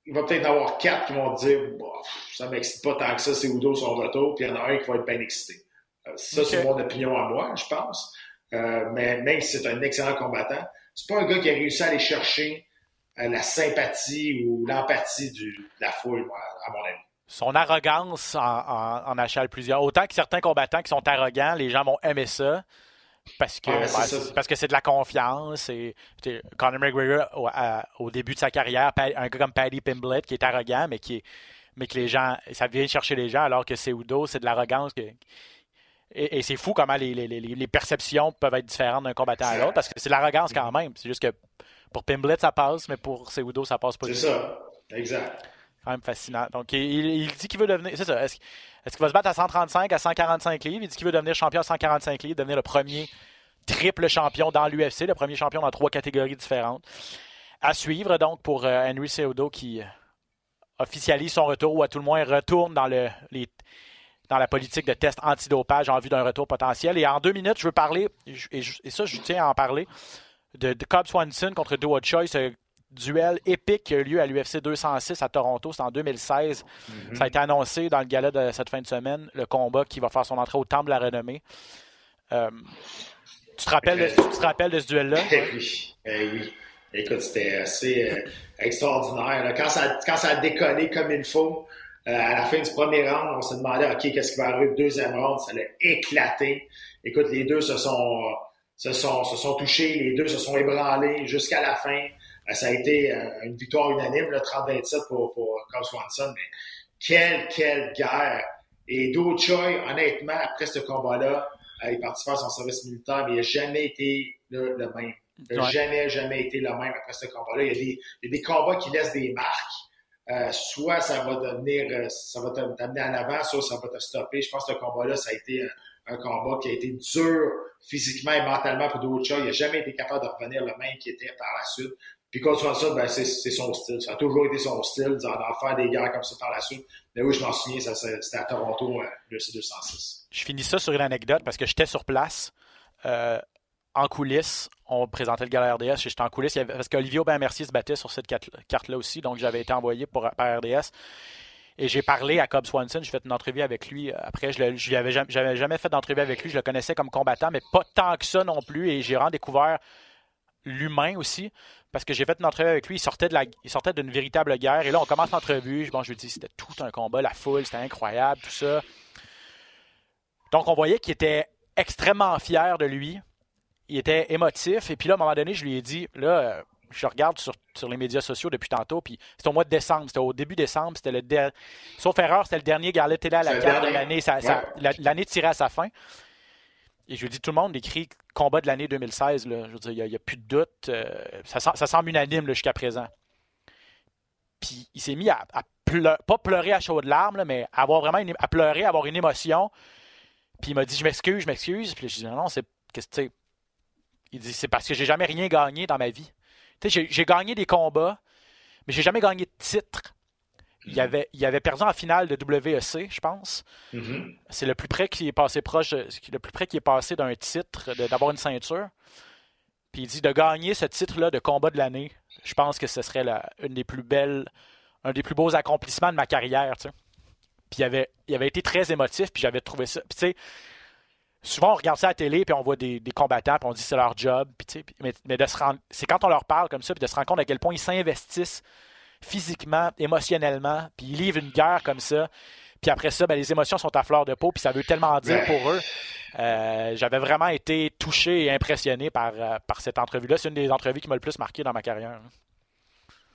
il va peut-être en avoir 4 qui vont te dire, Bon, ça m'excite pas tant que ça, c'est Udo son retour, puis il y en a un qui va être bien excité. Euh, Ça, c'est mon opinion à moi, je pense. Euh, mais même si c'est un excellent combattant, c'est pas un gars qui a réussi à aller chercher euh, la sympathie ou l'empathie de la foule, moi, à mon avis. Son arrogance en, en, en achale plusieurs. Autant que certains combattants qui sont arrogants, les gens vont aimer ça. Parce que Ah, ben, ben, c'est ça. c'est parce que c'est de la confiance. Et, Conor McGregor, au, à- au début de sa carrière, un gars comme Paddy Pimblett qui est arrogant, mais qui est- mais que les gens, ça vient chercher les gens, alors que Seudo, c'est de l'arrogance. Que, et, et c'est fou comment les, les, les, les perceptions peuvent être différentes d'un combattant à l'autre, parce que c'est l'arrogance quand même. C'est juste que pour Pimblett, ça passe, mais pour Seudo, ça passe pas C'est du tout. ça. Exact. quand même fascinant. Donc, il, il dit qu'il veut devenir. C'est ça. Est-ce qu'il va se battre à 135, à 145 livres? Il dit qu'il veut devenir champion à 145 livres, devenir le premier triple champion dans l'UFC, le premier champion dans trois catégories différentes. À suivre, donc, pour euh, Henry Cejudo qui euh, officialise son retour ou à tout le moins retourne dans, le, les, dans la politique de test antidopage en vue d'un retour potentiel. Et en deux minutes, je veux parler, et, je- ça, je tiens à en parler, de, de Cobb Swanson contre Duo Choi, ce duel épique qui a eu lieu à l'UFC 206 à Toronto, c'est en 2016. Mhm. Ça a été annoncé dans le gala de cette fin de semaine, le combat qui va faire son entrée au Temple de la Renommée. Euh, tu, te rappelles de, tu te rappelles de ce duel-là? Eh oui, eh oui. Écoute, c'était assez euh, extraordinaire. là. Quand, ça, quand ça a décollé comme il faut, euh, à la fin du premier round, on se demandait, OK, qu'est-ce qui va arriver deuxième round? Ça allait éclater. Écoute, les deux se sont, se sont, se sont touchés, les deux se sont ébranlés jusqu'à la fin. Euh, ça a été euh, une victoire unanime, là, 30-27 pour, pour Carl Swanson. Mais quelle, quelle guerre! Et Do Choi, honnêtement, après ce combat-là, euh, il est parti faire son service militaire, mais il n'a jamais été le, le même. Il n'a Ouais. jamais, jamais été le même après ce combat-là. Il il y a des combats qui laissent des marques. Euh, soit ça va devenir, euh, ça va t'amener en avant, soit ça va te stopper. Je pense que ce combat-là, ça a été un, un combat qui a été dur physiquement et mentalement pour Do Choi. Il n'a jamais été capable de revenir le même qu'il était par la suite. Puis contre Swanson, ben, c'est, son style. Ça a toujours été son style d'en, faire des guerres comme ça par la suite. Mais oui, je m'en souviens, ça, ça- c'était à Toronto, euh, le C206. Je finis ça sur une anecdote parce que j'étais sur place. euh, en coulisses, on présentait le gala RDS. J'étais en coulisses parce qu'Olivier Aubin-Mercier se battait sur cette carte- carte-là aussi. Donc, j'avais été envoyé pour, par RDS. Et j'ai parlé à Cobb Swanson. J'ai fait une entrevue avec lui. Après, je lui avais jamais, fait d'entrevue avec lui. Je le connaissais comme combattant, mais pas tant que ça non plus. Et j'ai vraiment découvert l'humain aussi. Parce que j'ai fait une entrevue avec lui. Il sortait d'une véritable guerre. Et là, on commence l'entrevue. Bon, je lui dis, c'était tout un combat. La foule, c'était incroyable, tout ça. Donc, on voyait qu'il était extrêmement fier de lui. Il était émotif. Et puis là, à un moment donné, je lui ai dit, là, euh, je regarde sur, sur les médias sociaux depuis tantôt, puis c'était au mois de décembre, c'était au début décembre, c'était le der- sauf erreur, c'était le dernier gala télé à la C'est carte de dernier. l'année. Ça- ça- Ouais. la- L'année tirait à sa fin. Et je lui ai dit, tout le monde écrit combat de l'année 2016. Là. Je veux dire, il n'y a, plus de doute. euh, ça, ça semble unanime là, jusqu'à présent. Puis il s'est mis à, à pleu- pas pleurer à chaudes larmes, là, mais à avoir vraiment une- à pleurer, à avoir une émotion. Puis il m'a dit Je m'excuse, je m'excuse. Puis je dis Non, non, c'est. qu'est-ce que tu sais? Il dit C'est parce que j'ai jamais rien gagné dans ma vie. Tu sais, j'ai- gagné des combats, mais j'ai jamais gagné de titre. Il y avait, il avait perdu en finale de WEC, je pense. Mhm. C'est le plus près qui est passé proche, le plus près qui est passé d'un titre, d'avoir une ceinture. Puis il dit de gagner ce titre-là de combat de l'année, je pense que ce serait la, une des plus belles, un des plus beaux accomplissements de ma carrière. tu sais. Puis il avait, il avait été très émotif, puis j'avais trouvé ça. Puis tu sais, souvent on regarde ça à la télé, puis on voit des, combattants, puis on dit c'est leur job. Puis, mais, mais de se rendre, c'est quand on leur parle comme ça, puis de se rendre compte à quel point ils s'investissent physiquement, émotionnellement, puis ils livrent une guerre comme ça. Puis après ça, ben, les émotions sont à fleur de peau, puis ça veut tellement dire pour eux. Euh, J'avais vraiment été touché et impressionné par, euh, par cette entrevue-là. C'est une des entrevues qui m'a le plus marqué dans ma carrière.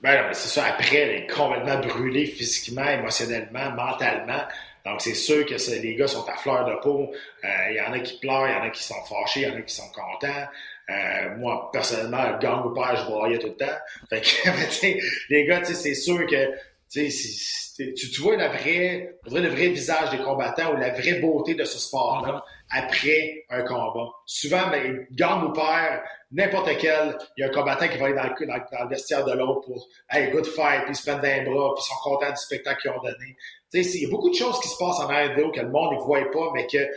Ben c'est ça. Après, elle est complètement brûlée physiquement, émotionnellement, mentalement. Donc, c'est sûr que les gars sont à fleur de peau. Euh, Il y en a qui pleurent, il y en a qui sont fâchés, il y en a qui sont contents. Euh, moi, personnellement, gang ou père, je broyais tout le temps. Fait que, [laughs] les gars, c'est sûr que tu, vois la vraie, le vrai visage des combattants ou la vraie beauté de ce sport-là après un combat. Souvent, ben, gang ou père, n'importe quel, il y a un combattant qui va aller dans le, dans, dans le vestiaire de l'autre pour Hey, good fight, puis ils se prennent d'un bras, puis ils sont contents du spectacle qu'ils ont donné. Tu sais, c'est- il y a beaucoup de choses qui se passent en arrière vidéo que le monde ne voit pas, mais que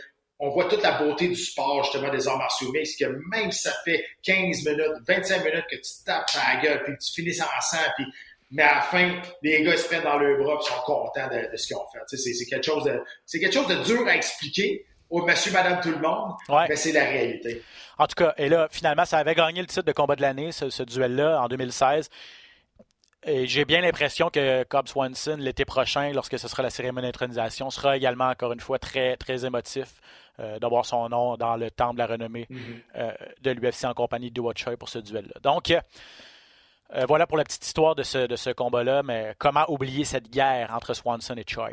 on voit toute la beauté du sport, justement, des arts martiaux mixtes, que même si ça fait 15 minutes, 25 minutes que tu tapes à la gueule, puis tu finisses en sang, puis mais à la fin, les gars ils se prennent dans leurs bras et sont contents de, de ce qu'ils ont fait. C'est quelque chose de c'est quelque chose de dur à expliquer au monsieur, madame, tout le monde, Ouais. mais c'est la réalité. En tout cas, et là, finalement, ça avait gagné le titre de combat de l'année, ce, ce duel-là, en 2016. Et j'ai bien l'impression que Cobb Swanson, l'été prochain, lorsque ce sera la cérémonie d'intronisation, sera également, encore une fois, très, très émotif euh, d'avoir son nom dans le temple de la renommée euh, de l'UFC en compagnie de Choi pour ce duel-là. Donc, euh, euh, voilà pour la petite histoire de ce, de ce combat-là, mais comment oublier cette guerre entre Swanson et Choi?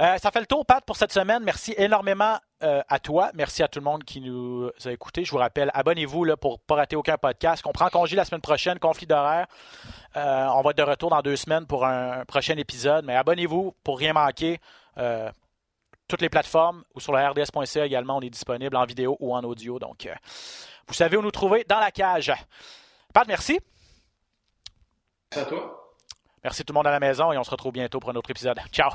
Euh, ça fait le tour, Pat, pour cette semaine. Merci énormément euh, à toi. Merci à tout le monde qui nous a écoutés. Je vous rappelle, abonnez-vous pour ne pas rater aucun podcast. On prend congé la semaine prochaine, conflit d'horaire. On va être de retour dans deux semaines pour un prochain épisode. Mais abonnez-vous pour rien manquer. Toutes les plateformes ou sur le rds.ca également, on est disponible en vidéo ou en audio. Donc, vous savez où nous trouver dans la cage. Pat, merci. Merci tout le monde à la maison et on se retrouve bientôt pour un autre épisode. Ciao.